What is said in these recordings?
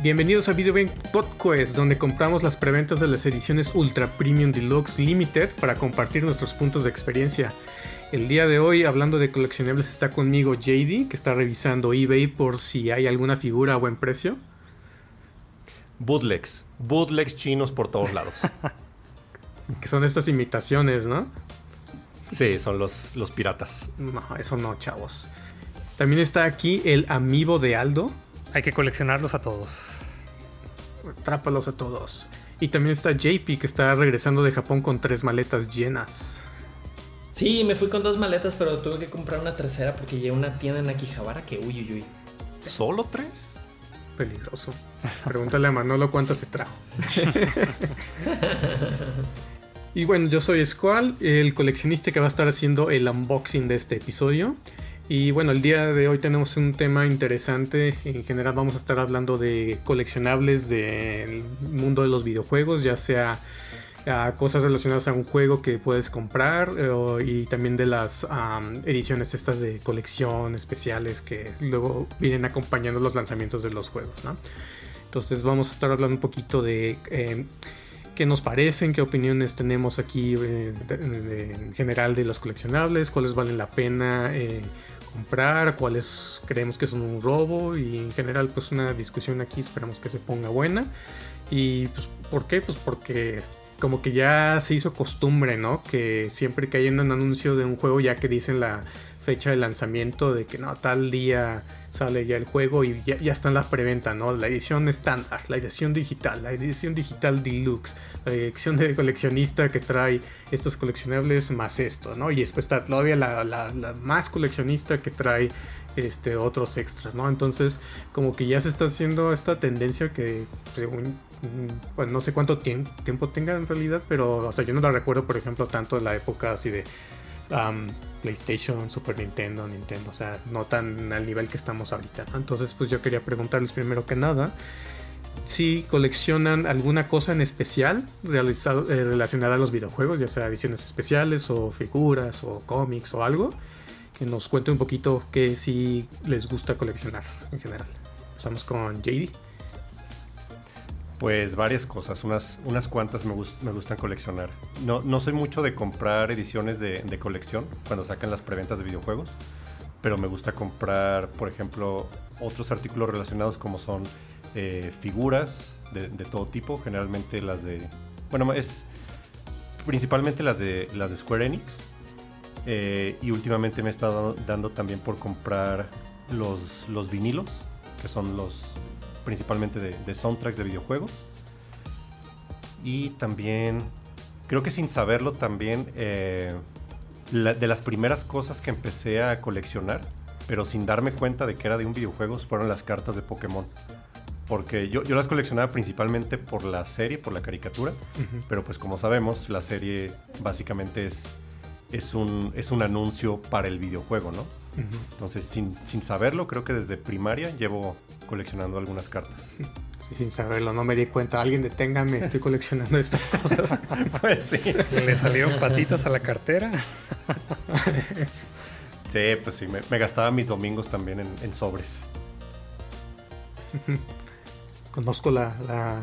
Bienvenidos a Video Game Podcast, donde compramos las preventas de las ediciones Ultra Premium Deluxe Limited para compartir nuestros puntos de experiencia. El día de hoy, hablando de coleccionables, está conmigo JD, que está revisando eBay por si hay alguna figura a buen precio. Bootlegs, bootlegs chinos por todos lados. que son estas imitaciones, ¿no? Sí, son los, los piratas. No, eso no, chavos. También está aquí el amigo de Aldo. Hay que coleccionarlos a todos. Trápalos a todos. Y también está JP que está regresando de Japón con tres maletas llenas. Sí, me fui con dos maletas, pero tuve que comprar una tercera porque llegué a una tienda en Akihabara que uy, uy, uy. ¿Solo tres? Peligroso. Pregúntale a Manolo cuántas se trajo. y bueno, yo soy Squall, el coleccionista que va a estar haciendo el unboxing de este episodio. Y bueno, el día de hoy tenemos un tema interesante. En general vamos a estar hablando de coleccionables del mundo de los videojuegos, ya sea ah, cosas relacionadas a un juego que puedes comprar eh, y también de las ediciones estas de colección especiales que luego vienen acompañando los lanzamientos de los juegos. Entonces vamos a estar hablando un poquito de... Eh, qué nos parecen, qué opiniones tenemos aquí eh, en general de los coleccionables, cuáles valen la pena comprar, cuáles creemos que son un robo y en general pues una discusión aquí esperamos que se ponga buena. Y pues ¿por qué? Pues porque como que ya se hizo costumbre, ¿no? Que siempre que hay un anuncio de un juego ya que dicen la fecha de lanzamiento de que no, tal día sale ya el juego y ya, ya está en la preventa, ¿no? La edición estándar, la edición digital, la edición digital deluxe, la edición de coleccionista que trae estos coleccionables más esto, ¿no? Y después está todavía la, la, más coleccionista que trae este, otros extras, ¿no? Entonces, como que ya se está haciendo esta tendencia que, no sé cuánto tiempo, tiempo tenga en realidad, pero, o sea, yo no la recuerdo, por ejemplo, tanto en la época así de PlayStation, Super Nintendo, Nintendo, o sea, no tan al nivel que estamos ahorita. Entonces, pues yo quería preguntarles primero que nada si coleccionan alguna cosa en especial eh, relacionada a los videojuegos, ya sea ediciones especiales o figuras o cómics o algo, que nos cuente un poquito qué si les gusta coleccionar en general. Empezamos con JD. Pues varias cosas, unas, unas cuantas me, gustan coleccionar. No, no soy mucho de comprar ediciones de, colección cuando sacan las preventas de videojuegos, pero me gusta comprar, por ejemplo, otros artículos relacionados como son eh, figuras de, de, todo tipo, generalmente las de... Bueno, es principalmente las de, las de Square Enix. Eh, y últimamente me he estado dando también por comprar los, los vinilos, que son los, principalmente de, soundtracks de videojuegos. Y también, creo que sin saberlo también, eh, de las primeras cosas que empecé a coleccionar, pero sin darme cuenta de que era de un videojuego, fueron las cartas de Pokémon. Porque yo, yo las coleccionaba principalmente por la serie, por la caricatura, pero pues como sabemos, la serie básicamente es, es, un, es un anuncio para el videojuego, ¿no? Entonces, sin, sin saberlo, creo que desde primaria llevo coleccionando algunas cartas. Sí, sin saberlo, no me di cuenta. Alguien deténgame, estoy coleccionando estas cosas. pues sí. Le salieron patitas a la cartera. sí, pues sí, me, gastaba mis domingos también en, sobres. Conozco la,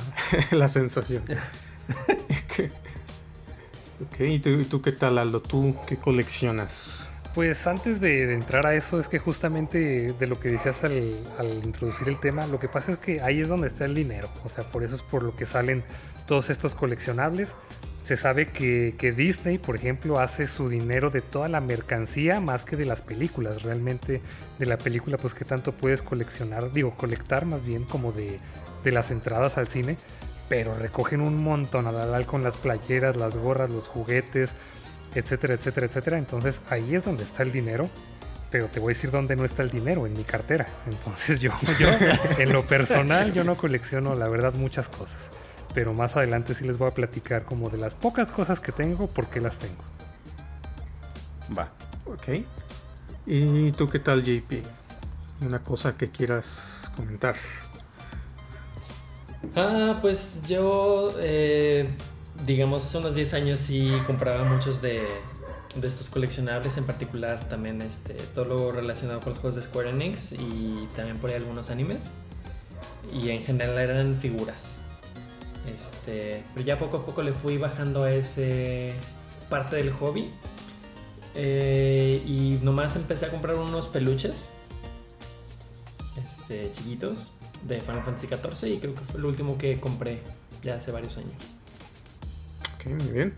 la, sensación. ok, ¿y tú, ¿y tú qué tal, Aldo? ¿Tú qué coleccionas? Pues antes de, entrar a eso, es que justamente de lo que decías al, introducir el tema, lo que pasa es que ahí es donde está el dinero. O sea, por eso es por lo que salen todos estos coleccionables. Se sabe que, Disney, por ejemplo, hace su dinero de toda la mercancía más que de las películas. Realmente de la película, pues que tanto puedes coleccionar, digo, colectar más bien como de, de las entradas al cine. Pero recogen un montón al con las playeras, las gorras, los juguetes, etcétera, etcétera, etcétera. Entonces ahí es donde está el dinero. Pero te voy a decir dónde no está el dinero, en mi cartera. Entonces yo, yo en lo personal, yo no colecciono, la verdad, muchas cosas. Pero más adelante sí les voy a platicar como de las pocas cosas que tengo, por qué las tengo. Va. Ok. ¿Y tú qué tal, JP? Una cosa que quieras comentar. Ah, pues yo eh, digamos, hace unos 10 años sí compraba muchos de, estos coleccionables, en particular también este, todo lo relacionado con los juegos de Square Enix y también por ahí algunos animes. y en general eran figuras. Este, pero ya poco a poco le fui bajando a ese parte del hobby. Eh, y nomás empecé a comprar unos peluches este, chiquitos de Final Fantasy XIV y creo que fue el último que compré ya hace varios años. Ok, muy bien.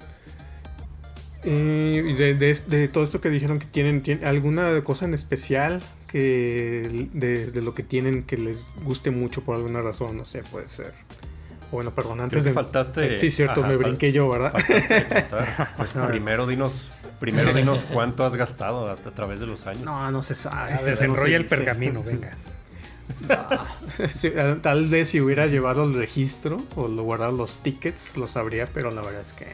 Eh, y de, de- de todo esto que dijeron que tienen, ¿tiene alguna cosa en especial que de, de lo que tienen que les guste mucho por alguna razón? No sé, puede ser. Bueno, perdón, antes de... faltaste- Sí, cierto, ajá, me brinqué yo, ¿verdad? Pues primero dinos, primero dinos cuánto has gastado a, a través de los años. No, no se sabe. A desenrolla se el dice. pergamino, venga. Eh, tal vez si hubiera llevado el registro o lo guardado los tickets, lo sabría, pero la verdad es que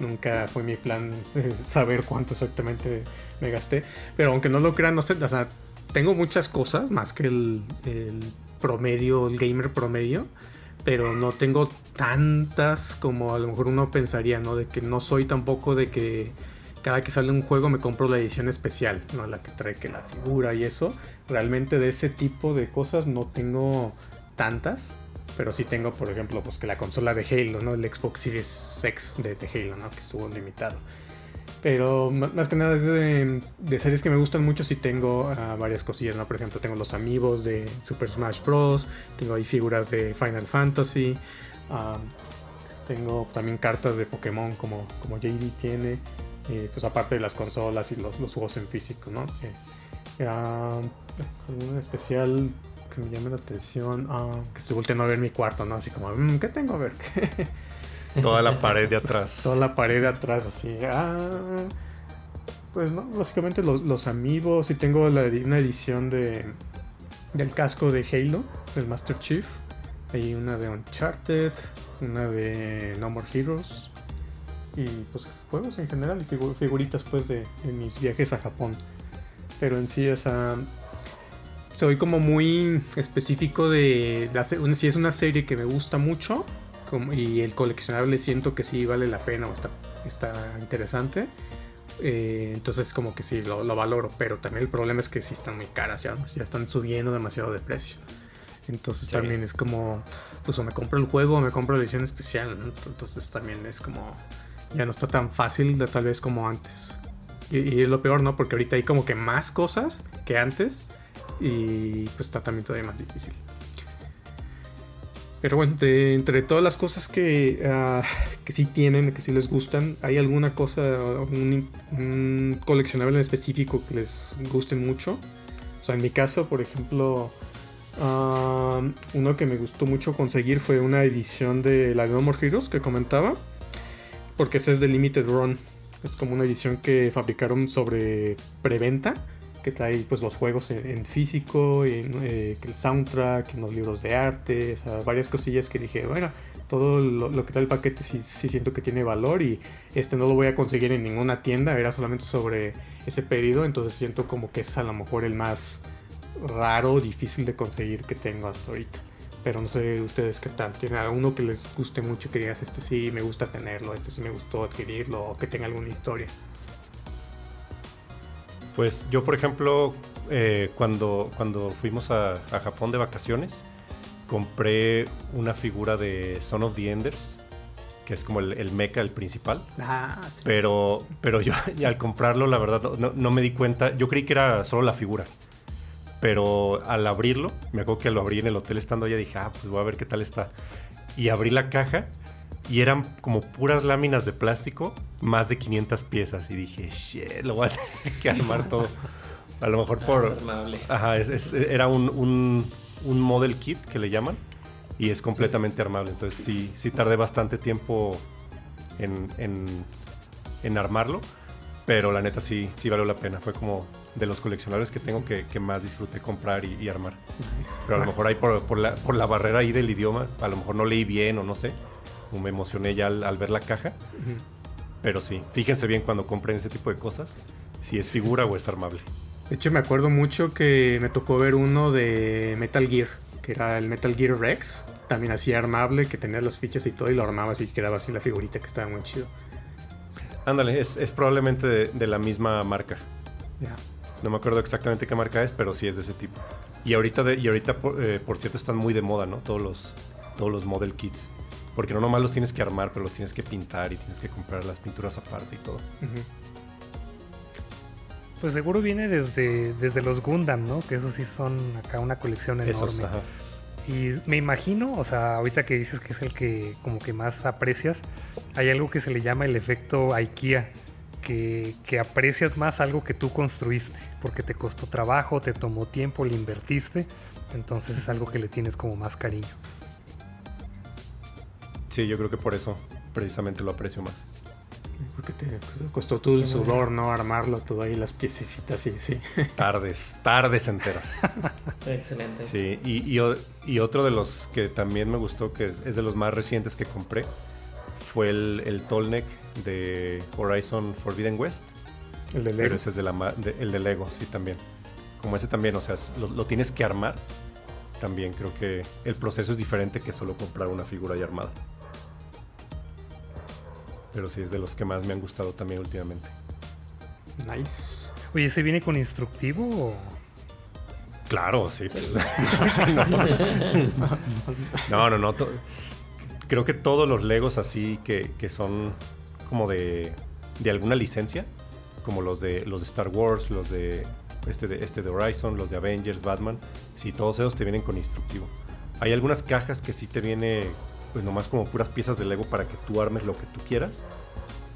nunca fue mi plan eh, saber cuánto exactamente me gasté. Pero aunque no lo crean, no sé, o sea, tengo muchas cosas más que el, el promedio, el gamer promedio, pero no tengo tantas como a lo mejor uno pensaría, ¿no? De que no soy tampoco de que cada que sale un juego me compro la edición especial, ¿no? La que trae que la figura y eso. Realmente de ese tipo de cosas no tengo tantas. Pero sí tengo, por ejemplo, pues que la consola de Halo, ¿no? El Xbox Series X de, Halo, ¿no? Que estuvo limitado. Pero más que nada de, series que me gustan mucho sí tengo ah, varias cosillas, ¿no? Por ejemplo, tengo los amigos de Super Smash Bros. Tengo ahí figuras de Final Fantasy. tengo también cartas de Pokémon como, como JD tiene. eh, pues aparte de las consolas y los, los juegos en físico, ¿no? Eh, algún especial que me llame la atención. ah, que estoy volteando a ver mi cuarto, ¿no? Así como, "Mm, ¿qué tengo a ver? Toda la pared de atrás. Toda la pared de atrás, así. Ah, pues no, básicamente los, los amigos. Y tengo la, una edición de del casco de Halo, del Master Chief. Hay una de Uncharted, una de No More Heroes. Y pues juegos en general y figu- figuritas pues de, de mis viajes a Japón. Pero en sí, o sea, soy como muy específico de la si es una serie que me gusta mucho como- y el coleccionable siento que sí vale la pena o está, está interesante. eh, entonces como que sí lo, lo valoro, pero también el problema es que sí están muy caras ya, ya están subiendo demasiado de precio. Entonces Sí. también es como, pues o me compro el juego o me compro la edición especial, ¿no? Entonces también es como, ya no está tan fácil de tal vez como antes. Y, y es lo peor, ¿no? Porque ahorita hay como que más cosas que antes y pues está también todavía más difícil. Pero bueno, de entre todas las cosas que, ah, que sí tienen, que sí les gustan, ¿hay alguna cosa, un, coleccionable en específico que les guste mucho? O sea, en mi caso, por ejemplo, ah, uno que me gustó mucho conseguir fue una edición de la No More Heroes que comentaba, porque esa es de Limited Run. Es como una edición que fabricaron sobre preventa que trae pues los juegos en, en físico, eh, el soundtrack, los libros de arte, o varias cosillas que dije, bueno, todo lo, que trae el paquete sí, siento que tiene valor y este no lo voy a conseguir en ninguna tienda, era solamente sobre ese pedido, entonces siento como que es a lo mejor el más raro, difícil de conseguir que tengo hasta ahorita. Pero no sé ustedes qué tal. ¿Tiene alguno que les guste mucho que digas, este sí me gusta tenerlo, este sí me gustó adquirirlo, o que tenga alguna historia? Pues yo, por ejemplo, eh, cuando, cuando fuimos a, a Japón de vacaciones, compré una figura de Son of the Enders, que es como el, el mecha, el principal. Ah, sí. Pero, pero yo al comprarlo, la verdad, no, no me di cuenta. Yo creí que era solo la figura. Pero al abrirlo, me acuerdo que lo abrí en el hotel estando allá, dije, ah, pues voy a ver qué tal está. Y abrí la caja y eran como puras láminas de plástico, más de 500 piezas. Y dije, shit, lo voy a tener que armar todo. A lo mejor Ah, por... Ajá, es- es- era un, un, un model kit que le llaman y es completamente armable. Entonces sí, sí tardé bastante tiempo en, en, en armarlo, pero la neta sí, sí valió la pena. Fue como de los coleccionables que tengo que, que más disfruté comprar y, y armar. Pero a lo mejor ahí por, por la, por la barrera ahí del idioma, a lo mejor no leí bien o no sé, o me emocioné ya al, al ver la caja. Pero sí, fíjense bien cuando compren ese tipo de cosas, si es figura o es armable. De hecho, me acuerdo mucho que me tocó ver uno de Metal Gear, que era el Metal Gear Rex. También así armable, que tenía las fichas y todo, y lo armabas y quedaba así la figurita que estaba muy chido. Ándale, es, es probablemente de, de la misma marca. Ya. No me acuerdo exactamente qué marca es, pero sí es de ese tipo. Y ahorita, de, y ahorita por, eh, por cierto, están muy de moda, ¿no? Todos los, todos los model kits. Porque no nomás los tienes que armar, pero los tienes que pintar y tienes que comprar las pinturas aparte y todo. Pues seguro viene desde, desde los Gundam, ¿no? Que esos sí son acá una colección enorme. Esos, ajá. Y me imagino, o sea, ahorita que dices que es el que como que más aprecias, hay algo que se le llama el efecto IKEA, que, que aprecias más algo que tú construiste, porque te costó trabajo, te tomó tiempo, le invertiste, entonces es algo que le tienes como más cariño. Sí, yo creo que por eso precisamente lo aprecio más. Porque te costó todo el sudor, ¿no? Armarlo, todo ahí, las piececitas y sí. Tardes, tardes enteras. Excelente. Sí, y, y y otro de los que también me gustó, que es, es de los más recientes que compré, fue el, el Tallneck de Horizon Forbidden West. El de Pero Lego. ese es de la, de- el de Lego, sí, también. Como ese también, o sea, lo, lo tienes que armar. También creo que el proceso es diferente que solo comprar una figura ya armada. Pero sí es de los que más me han gustado también últimamente. Nice. Oye, ¿se viene con instructivo o...? Claro, sí. pues. no, no, no. to- creo que todos los Legos así que, que son como de, de alguna licencia, como los de los de Star Wars, los de este de este de Horizon, los de Avengers, Batman, sí, todos esos te vienen con instructivo. Hay algunas cajas que sí te viene pues nomás como puras piezas de Lego para que tú armes lo que tú quieras,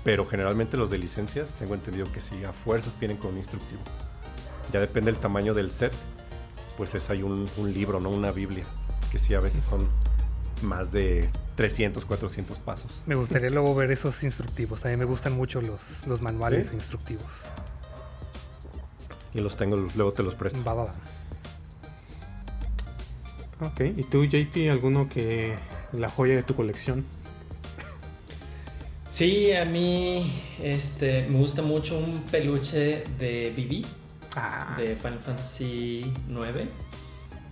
pero generalmente los de licencias tengo entendido que sí a fuerzas vienen con un instructivo. Ya depende del tamaño del set, pues es hay un, un libro, ¿no? Una Biblia, que sí a veces son más de 300, 400 pasos. Me gustaría luego ver esos instructivos. A mí me gustan mucho los, los manuales ¿Sí? instructivos. Y los tengo, luego te los presto. Va, va, va. Ok, ¿y tú, JP, alguno que la joya de tu colección? Sí, a mí este, me gusta mucho un peluche de Bibi, Ah, de Final Fantasy IX,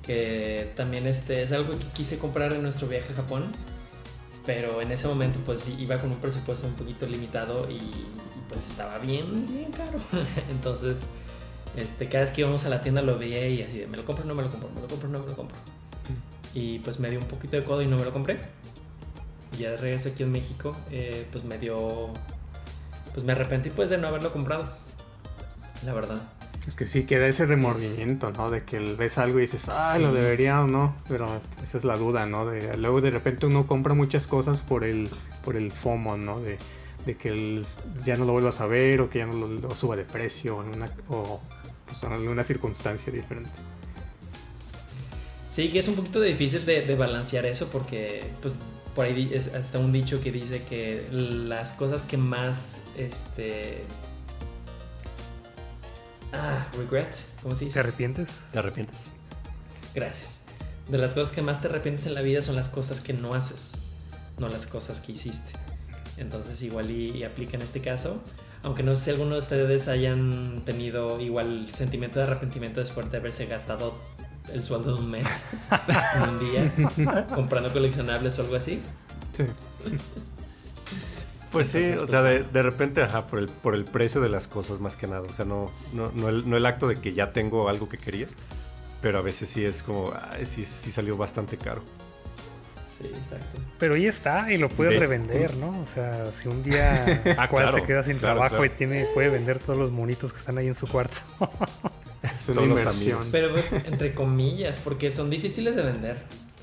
que también este, es algo que quise comprar en nuestro viaje a Japón, pero en ese momento pues iba con un presupuesto un poquito limitado y, y, pues estaba bien, bien caro. Entonces, este, cada vez que íbamos a la tienda lo veía y así de, me lo compro, no me lo compro, me lo compro, no me lo compro. Y pues me dio un poquito de codo y no me lo compré. Y ya de regreso aquí en México, eh, pues me dio, pues me arrepentí pues de no haberlo comprado, la verdad. es que sí queda ese remordimiento, ¿no? De que ves algo y dices, ah, Sí. lo debería o no. Pero esa es la duda, ¿no? De, luego de repente uno compra muchas cosas por el, por el FOMO, ¿no? De, de que el- ya no lo vuelvas a ver o que ya no lo, lo suba de precio o en una, o, pues, en alguna circunstancia diferente. Sí, que es un poquito difícil de, de balancear eso porque, pues, por ahí es hasta un dicho que dice que las cosas que más, este... Ah, regret, ¿cómo se ¿Te dice? arrepientes? ¿Te arrepientes? Gracias. De las cosas que más te arrepientes en la vida son las cosas que no haces, no las cosas que hiciste. Entonces igual y, y aplica en este caso. Aunque no sé si alguno de ustedes hayan tenido igual sentimiento de arrepentimiento después de haberse gastado el sueldo de un mes en un día comprando coleccionables o algo así. Sí. Pues sí, o sea, pues, de, de repente, ajá, por el, por el precio de las cosas más que nada. O sea, no, no, no, el, no el acto de que ya tengo algo que quería, pero a veces sí es como, ay, sí, sí salió bastante caro. Sí, exacto. Pero ahí está y lo puedes Ve. revender, ¿no? O sea, si un día Ah, Squad claro, se queda sin claro, trabajo claro. y tiene, puede vender todos los monitos que están ahí en su cuarto. Es una inversión. Pero pues entre comillas, porque son difíciles de vender.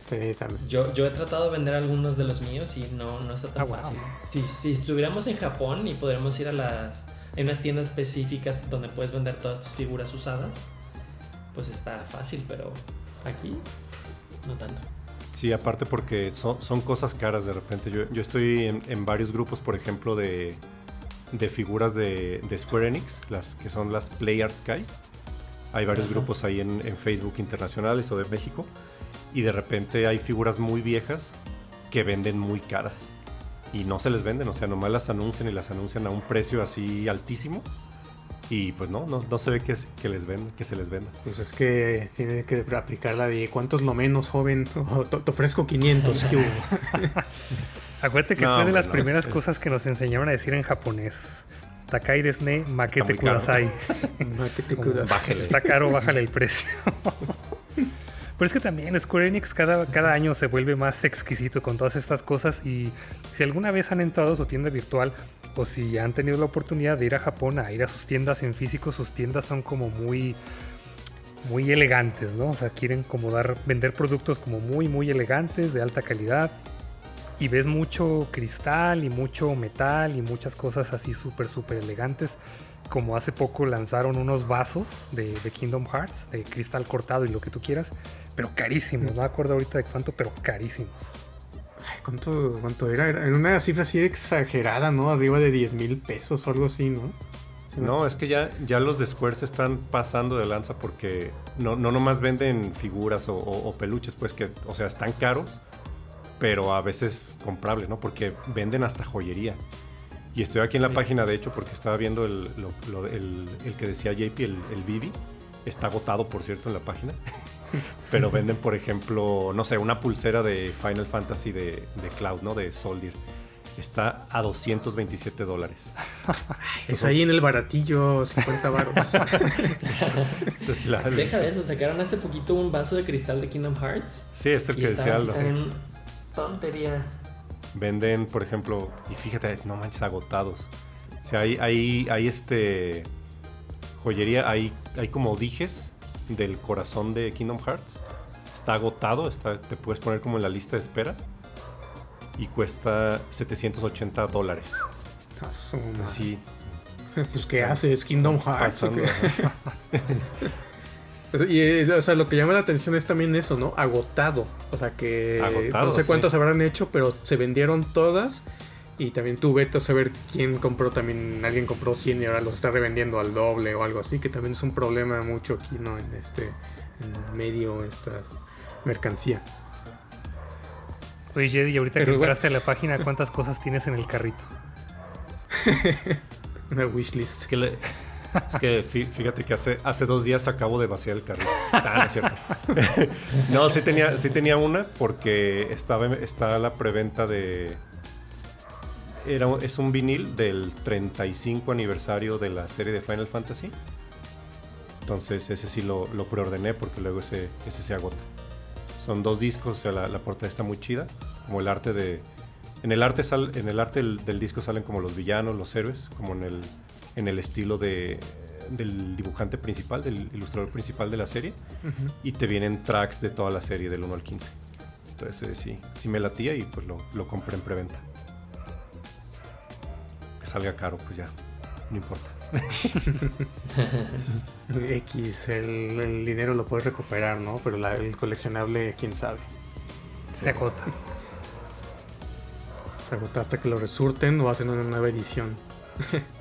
Sí, también. Yo, yo he tratado de vender algunos de los míos y no, no está tan Ah, wow. fácil. Si, si estuviéramos en Japón y podríamos ir a las... Hay unas tiendas específicas donde puedes vender todas tus figuras usadas, pues está fácil, pero aquí no tanto. Sí, aparte porque son, son cosas caras de repente. Yo, yo estoy en, en varios grupos, por ejemplo, de, de figuras de, de Square Enix, las que son las Play Art Sky. Hay varios Ajá. grupos ahí en, en Facebook internacionales o de México. Y de repente hay figuras muy viejas que venden muy caras. Y no se les venden, o sea, nomás las anuncian y las anuncian a un precio así altísimo. Y pues no, no, no se ve que, que les venda, que se les venda. Pues es que tiene que aplicar la de cuántos lo menos, joven. Te, te ofrezco 500. ¿qué hubo? Acuérdate que No, fue de las no. primeras Es- cosas que nos enseñaron a decir en japonés. Takai Desne caro. Kudasai. Maquete Kudasai. Bájale. Está caro, bájale el precio. Pero es que también Square Enix cada, cada año se vuelve más exquisito con todas estas cosas y si alguna vez han entrado a su tienda virtual o si han tenido la oportunidad de ir a Japón a ir a sus tiendas en físico, sus tiendas son como muy muy elegantes, ¿no? O sea, quieren como dar, vender productos como muy muy elegantes, de alta calidad y ves mucho cristal y mucho metal y muchas cosas así súper súper elegantes como hace poco lanzaron unos vasos de, de Kingdom Hearts, de cristal cortado y lo que tú quieras, pero carísimos, no me acuerdo ahorita de cuánto, pero carísimos. Ay, ¿cuánto, ¿Cuánto era? Era una cifra así exagerada, ¿no? Arriba de 10 mil pesos o algo así, ¿no? No, es que ya, ya los de Square se están pasando de lanza porque no, no nomás venden figuras o, o- o peluches, pues que, o sea, están caros, pero a veces comprables, ¿no? Porque venden hasta joyería. Y estoy aquí en la página, de hecho, porque estaba viendo el, lo- lo- el- el que decía JP, el, el Vivi. Está agotado, por cierto, en la página. Pero venden, por ejemplo, no sé, una pulsera de Final Fantasy de, de Cloud, ¿no? De Soldier. Está a 227 dólares. Es ahí en el baratillo, 50 baros. Es Deja de eso, sacaron hace poquito un vaso de cristal de Kingdom Hearts. Sí, es el que decía Aldo. Tontería. Venden, por ejemplo, y fíjate, no manches, agotados. O sea, hay, hay, hay este joyería, hay, hay como dijes del corazón de Kingdom Hearts. Está agotado, está, te puedes poner como en la lista de espera. Y cuesta 780 dólares. Ah. Así, Pues, ¿qué haces? Kingdom Hearts. ¿o pasando. Y, eh, o sea, lo que llama la atención es también eso, ¿no? Agotado. O sea, que Agotado, no sé sí. cuántas habrán hecho, pero se vendieron todas. Y también tú vete a saber quién compró también. Alguien compró 100 y ahora los está revendiendo al doble o algo así, que también es un problema mucho aquí, ¿no? En este en medio, esta mercancía. Oye, Jedi, ahorita Pero que bueno. entraste a la página, ¿cuántas cosas tienes en el carrito? Una wishlist. Es que, le- es que fí- fíjate que hace, hace dos días acabo de vaciar el carrito. Ah, no es cierto. no, sí tenía, sí tenía una porque estaba, está la preventa de... Era, es un vinil del 35 aniversario de la serie de Final Fantasy. Entonces ese sí lo, lo preordené porque luego ese, ese se agota. Son dos discos, o sea, la, la portada está muy chida. Como el arte de... En el arte, sal- en el arte del, del disco salen como los villanos, los héroes, como en el, en el estilo de, del dibujante principal, del ilustrador principal de la serie. Ujú. Y te vienen tracks de toda la serie, del 1 al 15. Entonces eh, sí, sí me latía y pues lo, lo compré en preventa. Que salga caro, pues ya, no importa. X, el, el dinero lo puedes recuperar, ¿no? Pero la- el coleccionable, quién sabe. Se acota. Se agota hasta que lo resurten o hacen una nueva edición.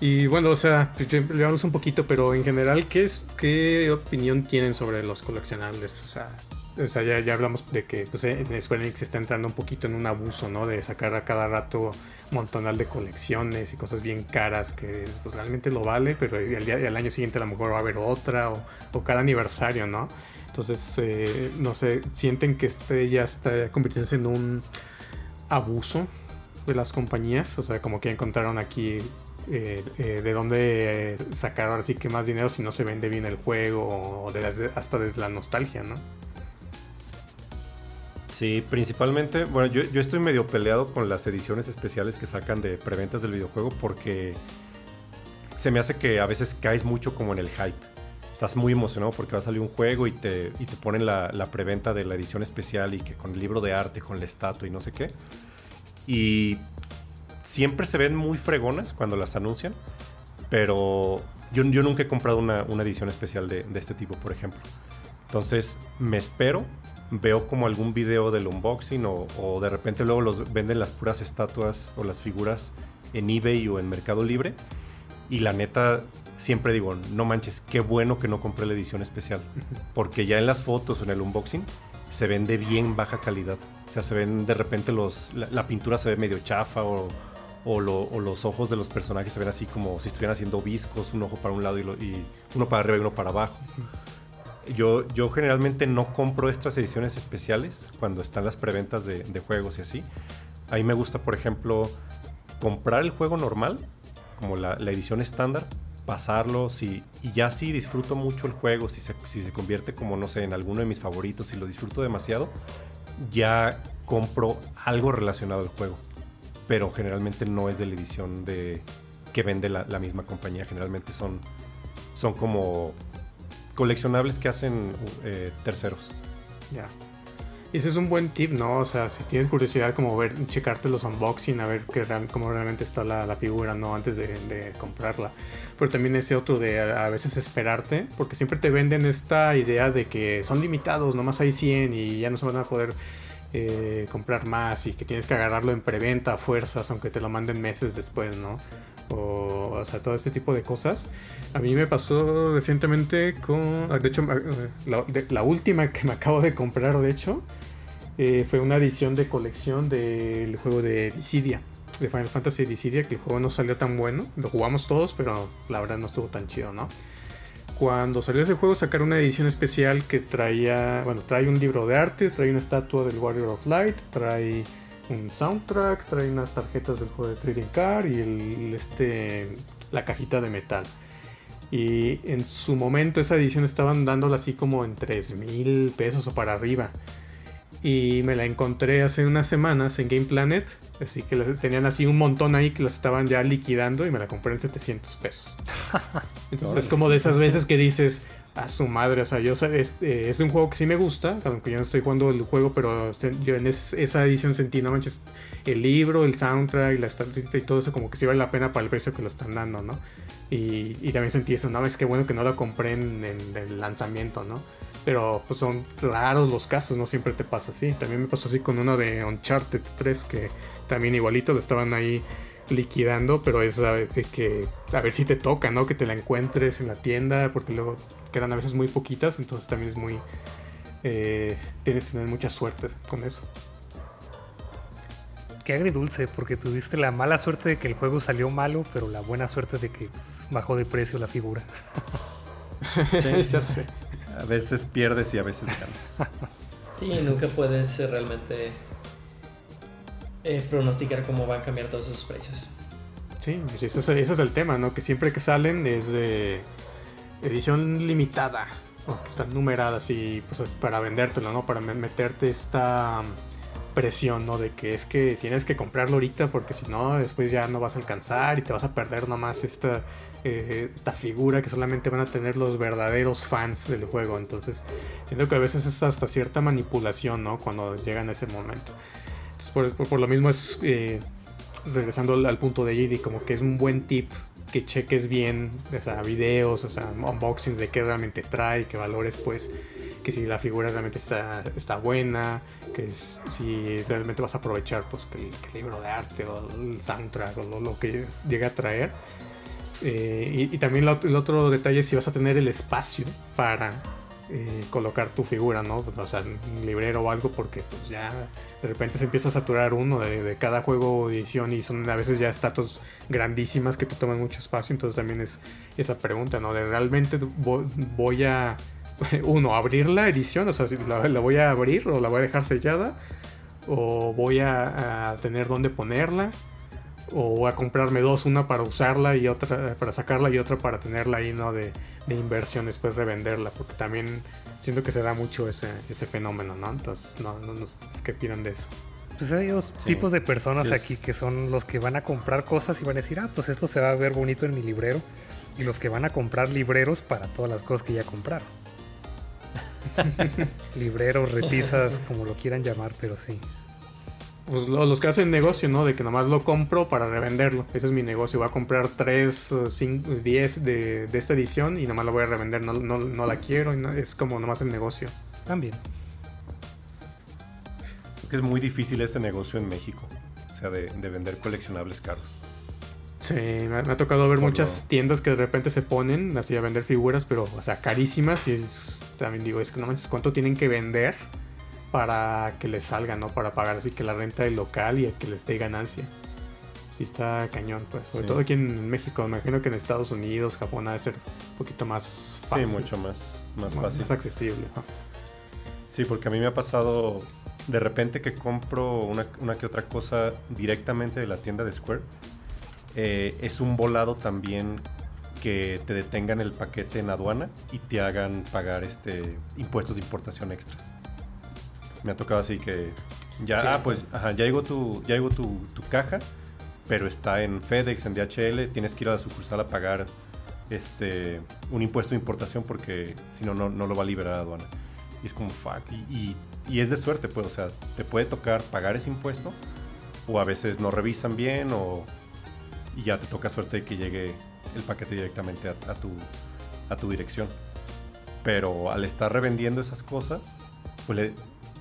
y bueno, o sea, pues, hablamos un poquito, pero en general, ¿qué, es, ¿qué opinión tienen sobre los coleccionables? O sea, o sea ya, ya hablamos de que pues, en Square Enix está entrando un poquito en un abuso, ¿no? De sacar a cada rato montonal de colecciones y cosas bien caras que es, pues, realmente lo vale, pero al, día, al año siguiente a lo mejor va a haber otra o, o cada aniversario, ¿no? Entonces, eh, no sé, sienten que este ya está convirtiéndose en un abuso de las compañías. O sea, como que encontraron aquí eh, eh, de dónde sacar ahora sí que más dinero si no se vende bien el juego o hasta desde la nostalgia, ¿no? Sí, principalmente, bueno, yo, yo estoy medio peleado con las ediciones especiales que sacan de preventas del videojuego porque se me hace que a veces caes mucho como en el hype. Estás muy emocionado porque va a salir un juego y te, y te ponen la, la preventa de la edición especial y que con el libro de arte, con la estatua y no sé qué. Y siempre se ven muy fregonas cuando las anuncian, pero yo, yo nunca he comprado una, una edición especial de, de este tipo, por ejemplo. Entonces me espero, veo como algún video del unboxing o, o de repente luego los venden las puras estatuas o las figuras en eBay o en Mercado Libre. Y la neta, siempre digo, no manches, qué bueno que no compré la edición especial. Porque ya en las fotos o en el unboxing se ven de bien baja calidad. O sea, se ven de repente los. La, la pintura se ve medio chafa o, o, lo- o los ojos de los personajes se ven así como si estuvieran haciendo viscos, un ojo para un lado y, lo- y uno para arriba y uno para abajo. Yo, yo generalmente no compro estas ediciones especiales cuando están las preventas de, de juegos y así. A mí me gusta, por ejemplo, comprar el juego normal, como la, edición estándar, pasarlo, si, y ya si disfruto mucho el juego, si se, si se convierte como, no sé, en alguno de mis favoritos, si lo disfruto demasiado, ya compro algo relacionado al juego. Pero generalmente no es de la edición de que vende la, misma compañía. Generalmente son, son como coleccionables que hacen eh, terceros. Ya. Ese es un buen tip, ¿no? O sea, si tienes curiosidad, como ver, checarte los unboxing, a ver qué cómo realmente está la, figura, ¿no? Antes de, comprarla. Pero también ese otro de a, veces esperarte, porque siempre te venden esta idea de que son limitados, nomás hay 100 y ya no se van a poder eh, comprar más y que tienes que agarrarlo en preventa a fuerzas, aunque te lo manden meses después, ¿no? O, o sea, todo este tipo de cosas. A mí me pasó recientemente con. De hecho, la, la última que me acabo de comprar, de hecho, eh, fue una edición de colección del juego de Dissidia, de Final Fantasy Dissidia, que el juego no salió tan bueno. Lo jugamos todos, pero la verdad no estuvo tan chido, ¿no? Cuando salió ese juego sacaron una edición especial que traía, bueno, trae un libro de arte, trae una estatua del Warrior of Light, trae un soundtrack, trae unas tarjetas del juego de Trading Card y el, este, la cajita de metal. Y en su momento esa edición estaban dándola así como en 3 mil pesos o para arriba. Y me la encontré hace unas semanas en Game Planet. Así que tenían así un montón ahí que las estaban ya liquidando y me la compré en 700 pesos. Entonces es como de esas veces que dices, a su madre, o sea, yo es, eh, es un juego que sí me gusta, aunque yo no estoy jugando el juego, pero yo en esa edición sentí, no manches, el libro, el soundtrack y la estadística y todo eso como que sí vale la pena para el precio que lo están dando, ¿no? Y, también sentí eso, no, es que bueno que no lo compré en el lanzamiento, ¿no? Pero pues son raros los casos, no siempre te pasa así. También me pasó así con uno de Uncharted 3 que también igualito lo estaban ahí liquidando, pero es a ver, que a ver si te toca, ¿no? Que te la encuentres en la tienda, porque luego quedan a veces muy poquitas, entonces también es muy... Eh, tienes que tener mucha suerte con eso. Qué agridulce, porque tuviste la mala suerte de que el juego salió malo, pero la buena suerte de que pues, bajó de precio la figura. sí, ya sé. A veces pierdes y a veces ganas. Sí, nunca puedes eh, realmente eh, pronosticar cómo van a cambiar todos esos precios. Sí, pues ese es, el tema, ¿no? Que siempre que salen es de edición limitada, o que están numeradas y pues es para vendértelo, ¿no? Para meterte esta presión, ¿no? De que es que tienes que comprarlo ahorita porque si no, después ya no vas a alcanzar y te vas a perder nomás esta, eh, esta figura que solamente van a tener los verdaderos fans del juego. Entonces, siento que a veces es hasta cierta manipulación, ¿no? Cuando llegan a ese momento. Entonces, por, lo mismo es, eh, regresando al, punto de JD, como que es un buen tip que cheques bien, o videos, o sea, unboxing de qué realmente trae, qué valores, pues que si la figura realmente está, está buena, que si realmente vas a aprovechar pues que el, libro de arte o el soundtrack o lo, que llegue a traer. Eh, y, también el otro detalle es si vas a tener el espacio para eh, colocar tu figura, ¿no? O sea, un librero o algo, porque pues ya de repente se empieza a saturar uno de, cada juego o edición y son a veces ya estatuas grandísimas que te toman mucho espacio, entonces también es esa pregunta, ¿no? De realmente voy a uno, abrir la edición, o sea, si la, voy a abrir o la voy a dejar sellada, o voy a, tener dónde ponerla, o voy a comprarme dos, una para usarla y otra para sacarla y otra para tenerla ahí, ¿no? De, inversión después de venderla, porque también siento que se da mucho ese, ese fenómeno, ¿no? Entonces, no, no, no sé qué opinan de eso. Pues hay dos tipos de personas aquí que son los que van a comprar cosas y van a decir, ah, pues esto se va a ver bonito en mi librero. Y los que van a comprar libreros para todas las cosas que ya compraron. Libreros, repisas, como lo quieran llamar, pero sí. Pues los que hacen negocio, ¿no? De que nomás lo compro para revenderlo. Ese es mi negocio. Voy a comprar 3, 5, 10 de, esta edición y nomás la voy a revender. No, no, la quiero. es como nomás el negocio. También. Creo que es muy difícil este negocio en México. O sea, de vender coleccionables caros. Sí, me, ha tocado ver muchas tiendas que de repente se ponen así a vender figuras, pero, o sea, carísimas. Y es, también digo, es que no manches, ¿cuánto tienen que vender para que les salga, ¿no? Para pagar así que la renta del local y que les dé ganancia. Sí, está cañón, pues. Sobre todo aquí en México. Me imagino que en Estados Unidos, Japón, ha de ser un poquito más fácil. Sí, mucho más, más, fácil. Más accesible. Sí, porque a mí me ha pasado de repente que compro una, una que otra cosa directamente de la tienda de Square, eh, es un volado también que te detengan el paquete en aduana y te hagan pagar este impuestos de importación extras. Me ha tocado así que ya, ah, pues, ajá, ya llegó tu, ya llegó tu, tu caja, pero está en FedEx, en DHL, tienes que ir a la sucursal a pagar este un impuesto de importación porque si no, no lo va a liberar a aduana. Y es como fuck. Y, y, es de suerte, pues, o sea, te puede tocar pagar ese impuesto, o a veces no revisan bien, o y ya te toca suerte de que llegue el paquete directamente a, tu, a tu dirección. Pero al estar revendiendo esas cosas, pues le,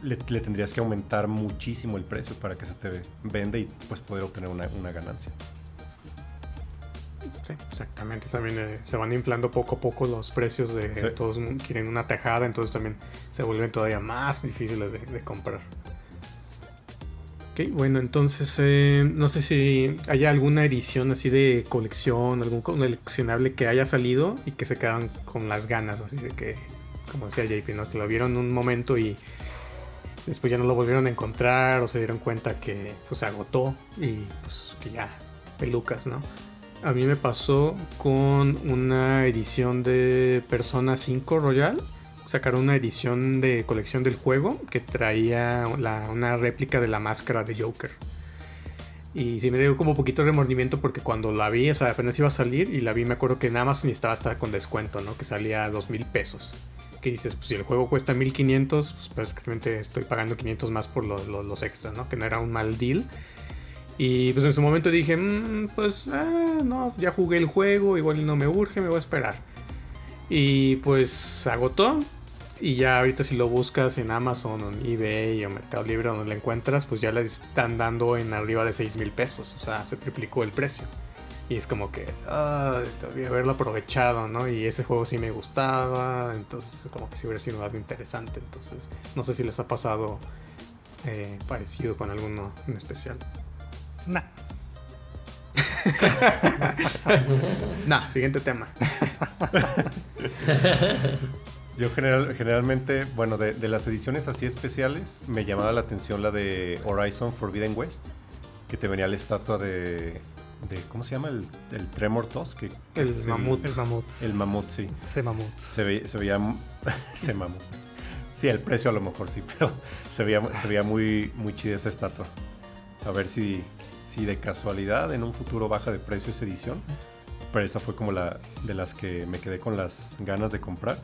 le, tendrías que aumentar muchísimo el precio para que se te venda y pues poder obtener una, una ganancia. Sí, exactamente. También eh, se van inflando poco a poco los precios de todos quieren una tajada, entonces también se vuelven todavía más difíciles de, comprar. Ok, bueno, entonces eh, no sé si hay alguna edición así de colección, algún coleccionable que haya salido y que se quedan con las ganas, así de que, como decía JP, ¿no? que lo vieron un momento y después ya no lo volvieron a encontrar o se dieron cuenta que pues, se agotó y pues que ya, pelucas, ¿no? A mí me pasó con una edición de Persona 5 Royal. Sacaron una edición de colección del juego que traía una réplica de la máscara de Joker. Y sí me dio como poquito remordimiento porque cuando la vi, o sea, apenas iba a salir y la vi, me acuerdo que en Amazon estaba hasta con descuento, ¿no? Que salía a 2 mil pesos. Que dices, pues si el juego cuesta 1500, pues prácticamente estoy pagando 500 más por los, los extras, ¿no? Que no era un mal deal. Y pues en su momento dije, mm, pues ah, no, ya jugué el juego, igual no me urge, me voy a esperar. Y pues agotó. Y ya ahorita si lo buscas en Amazon o en eBay o Mercado Libre donde lo encuentras, pues ya le están dando en arriba de 6 mil pesos. O sea, se triplicó el precio. Y es como que, ah, todavía haberlo aprovechado, ¿no? Y ese juego sí me gustaba, entonces como que sí hubiera sido algo interesante. Entonces, no sé si les ha pasado eh, parecido con alguno en especial. Nah. nah, siguiente tema. Yo general, generalmente, bueno, de, las ediciones así especiales, me llamaba la atención la de Horizon Forbidden West, que te venía la estatua de, de ¿cómo se llama? El, el Tremor Tos, que, el, mamut. el mamut. El mamut, sí. Se mamut. Se, veía, se veía, se mamut. Sí, el precio a lo mejor sí, pero se veía, se veía muy, muy chida esa estatua. A ver si, si de casualidad en un futuro baja de precio esa edición. Pero esa fue como la de las que me quedé con las ganas de comprar.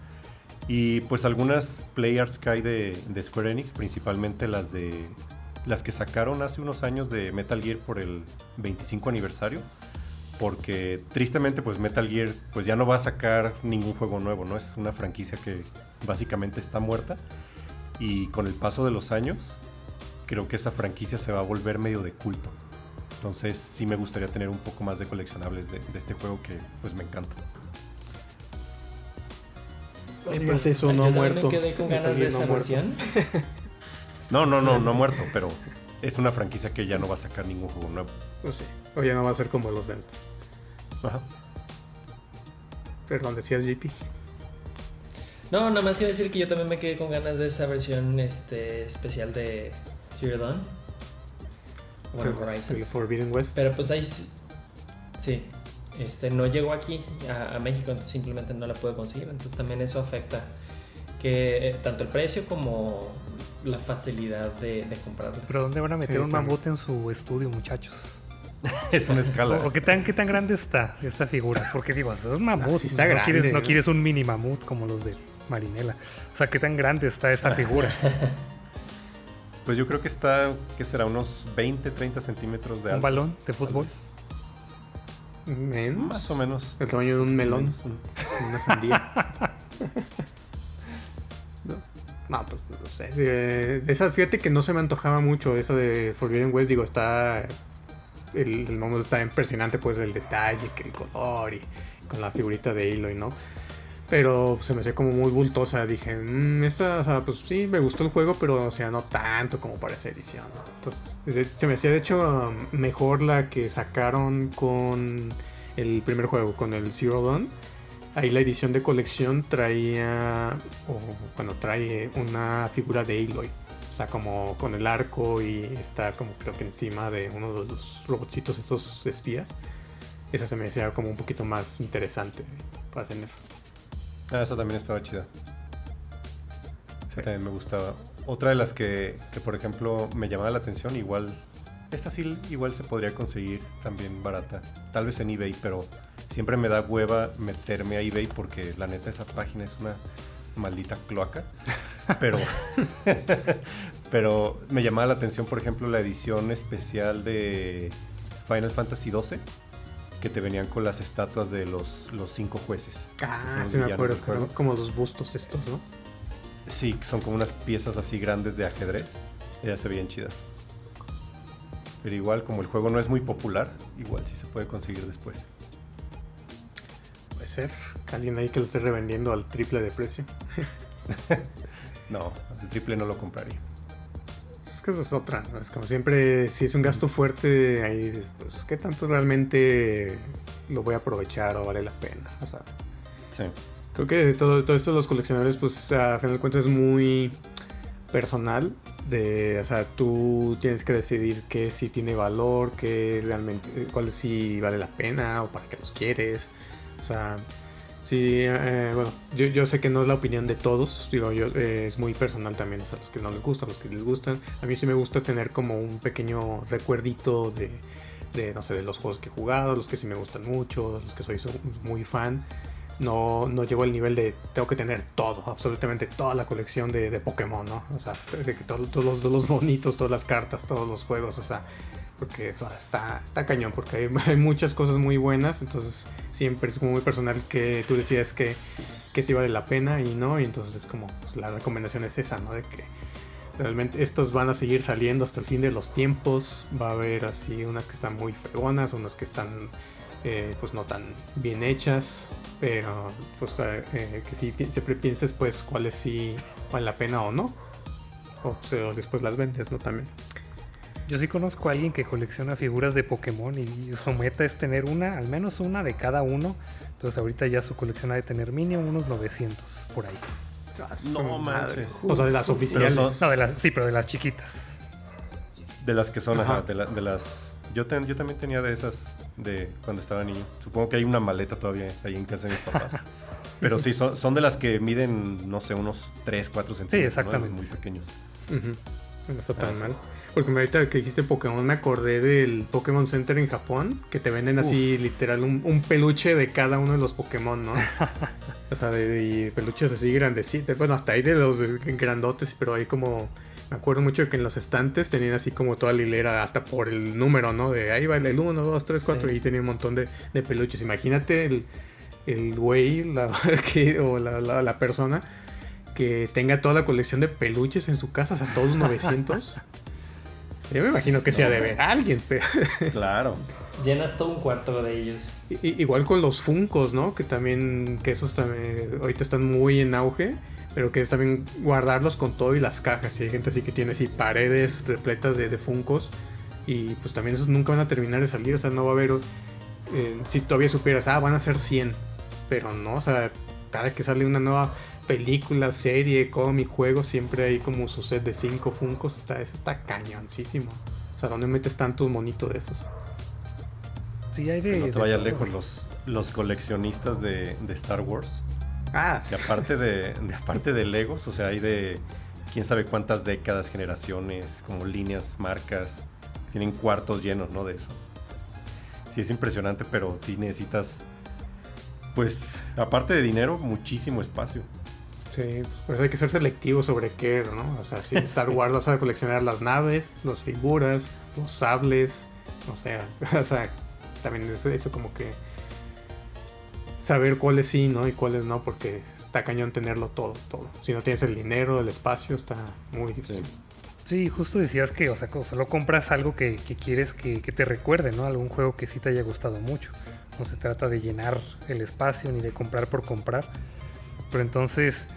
Y pues algunas players que hay de, de Square Enix, principalmente las de las que sacaron hace unos años de Metal Gear por el 25 aniversario. Porque tristemente pues Metal Gear pues ya no va a sacar ningún juego nuevo, ¿no? Es una franquicia que básicamente está muerta. Y con el paso de los años, creo que esa franquicia se va a volver medio de culto. Entonces sí me gustaría tener un poco más de coleccionables de, este juego que pues me encanta. Sí, pues eso, no ha muerto. Me quedé con ganas de esa versión. no, no, no, no ha muerto, pero es una franquicia que ya no va a sacar ningún juego nuevo. Pues sí, o ya no va a ser como los de antes. Ajá. Perdón, decías JP. No, nada más iba a decir que yo también me quedé con ganas de esa versión este, especial de Zero Dawn bueno, Horizon. Forbidden West. Pero pues ahí sí, este, no llegó aquí a, México, entonces simplemente no la puedo conseguir. Entonces también eso afecta que eh, tanto el precio como la facilidad de, de comprarlo. Pero ¿dónde van a meter un mamut en su estudio, muchachos? es una escala. O, qué, tan, qué tan grande está esta figura. Porque digo, es un mamut. está no, quieres, no quieres un mini mamut como los de Marinela. O sea, qué tan grande está esta figura. Pues yo creo que está, ¿qué será? Unos 20, 30 centímetros de alto. ¿Un balón de fútbol? Menos. Más o menos. El tamaño de un melón. Una sandía. no. pues no sé. De, esa, fíjate que no se me antojaba mucho esa de Forbidden West. Digo, está. El, el momento está impresionante, pues el detalle, el color y con la figurita de Aloy, ¿no? Pero se me hacía como muy bultosa. Dije, mmm, esta, o sea, pues sí, me gustó el juego, pero o sea, no tanto como para esa edición, ¿no? Entonces, se me hacía de hecho mejor la que sacaron con el primer juego, con el Zero Dawn. Ahí la edición de colección traía, o bueno, trae una figura de Aloy. O sea, como con el arco y está como creo que encima de uno de los robotcitos estos espías. Esa se me decía como un poquito más interesante para tener. Ah, esa también estaba chida. Esa también me gustaba. Otra de las que, que, por ejemplo, me llamaba la atención, igual. Esta sí, igual se podría conseguir también barata. Tal vez en eBay, pero siempre me da hueva meterme a eBay porque la neta esa página es una maldita cloaca. Pero, pero me llamaba la atención, por ejemplo, la edición especial de Final Fantasy XII, que te venían con las estatuas de los, los cinco jueces. Ah, sí me acuerdo, como los bustos estos, ¿no? Sí, son como unas piezas así grandes de ajedrez. Ya se veían chidas. Pero igual, como el juego no es muy popular, igual sí se puede conseguir después. Puede ser. Alguien ahí que lo esté revendiendo al triple de precio. no, el triple no lo compraría. Es que esa es otra. Es como siempre, si es un gasto fuerte, ahí dices, pues, ¿qué tanto realmente lo voy a aprovechar o vale la pena? O sea, sí. Creo que todo, todo esto de los coleccionables, pues a final de cuentas es muy personal. De, o sea, tú tienes que decidir qué sí tiene valor, qué realmente, cuál sí vale la pena o para qué los quieres. O sea, sí, eh, bueno, yo, yo, sé que no es la opinión de todos, digo, yo, eh, es muy personal también, o sea, los que no les gustan, los que les gustan. A mí sí me gusta tener como un pequeño recuerdito de, de no sé, de los juegos que he jugado, los que sí me gustan mucho, los que soy muy fan no, no llegó al nivel de tengo que tener todo, absolutamente toda la colección de, Pokémon, ¿no? O sea, de que todos, los, los bonitos, todas las cartas, todos los juegos, o sea, porque está, está cañón, porque hay, hay, muchas cosas muy buenas, entonces siempre es como muy personal que tú decidas que, que sí vale la pena y no, y entonces es como pues, la recomendación es esa, ¿no? De que realmente estas van a seguir saliendo hasta el fin de los tiempos, va a haber así unas que están muy fregonas, unas que están eh, pues no tan bien hechas, pero pues eh, eh, que si siempre pienses pues cuáles sí valen la pena o no. O pues, después las vendes, ¿no? También. Yo sí conozco a alguien que colecciona figuras de Pokémon y su meta es tener una, al menos una de cada uno. Entonces ahorita ya su colección ha de tener mínimo unos 900 por ahí. Ah, no, madre. O sea, de las oficiales. no, de las, sí, pero de las chiquitas. De las que son, ajá, de, de, las... Yo, yo también tenía de esas de cuando estaba niño. Supongo que hay una maleta todavía ahí en casa de mis papás. Pero sí, son, son de las que miden, no sé, unos 3, 4 centímetros. Sí, exactamente. Muy pequeños. No está tan ah, mal. Porque ahorita que dijiste Pokémon me acordé del Pokémon Center en Japón, que te venden así literal un, peluche de cada uno de los Pokémon, ¿no? o sea, de, peluches así grandecitos. Bueno, hasta ahí de los grandotes, pero hay como me acuerdo mucho que en los estantes tenían así como toda la hilera, hasta por el número, ¿no? De ahí va el 1, 2, 3, 4, y tenía un montón de, peluches. Imagínate el, el güey la, o la, la, persona que tenga toda la colección de peluches en su casa, hasta todos 900. Yo me imagino que sea de ver a alguien. claro. Llenas todo un cuarto de ellos. igual con los Funcos, ¿no? Que también, que esos también ahorita están muy en auge pero que es también guardarlos con todo y las cajas. Y hay gente así que tiene así paredes repletas de, de Funcos y pues también esos nunca van a terminar de salir, o sea, no va a haber, eh, si todavía supieras, ah, van a ser 100, pero no, o sea, cada que sale una nueva película, serie, cómic, juego, siempre hay como su set de 5 Funcos, está, eso está cañoncísimo. O sea, ¿dónde metes tantos monitos de esos? Sí, hay de... No te vayas lejos los, los coleccionistas de, de Star Wars Ah, sí. aparte de, aparte de Legos, o sea, hay de quién sabe cuántas décadas, generaciones, como líneas, marcas. Tienen cuartos llenos, ¿no? De eso. Sí, es impresionante, pero sí necesitas, pues, aparte de dinero, muchísimo espacio. Sí, pues hay que ser selectivo sobre qué, ¿no? O sea, si Star Wars vas a coleccionar las naves, las figuras, los sables, o sea, o sea, también eso, eso como que saber cuáles sí, ¿no? Y cuáles no, porque está cañón tenerlo todo, todo. Si no tienes el dinero, el espacio, está muy difícil. Sí, justo decías que, o sea, solo compras algo que, quieres que, que, te recuerde, ¿no? Algún juego que sí te haya gustado mucho. No se trata de llenar el espacio ni de comprar por comprar. Pero entonces,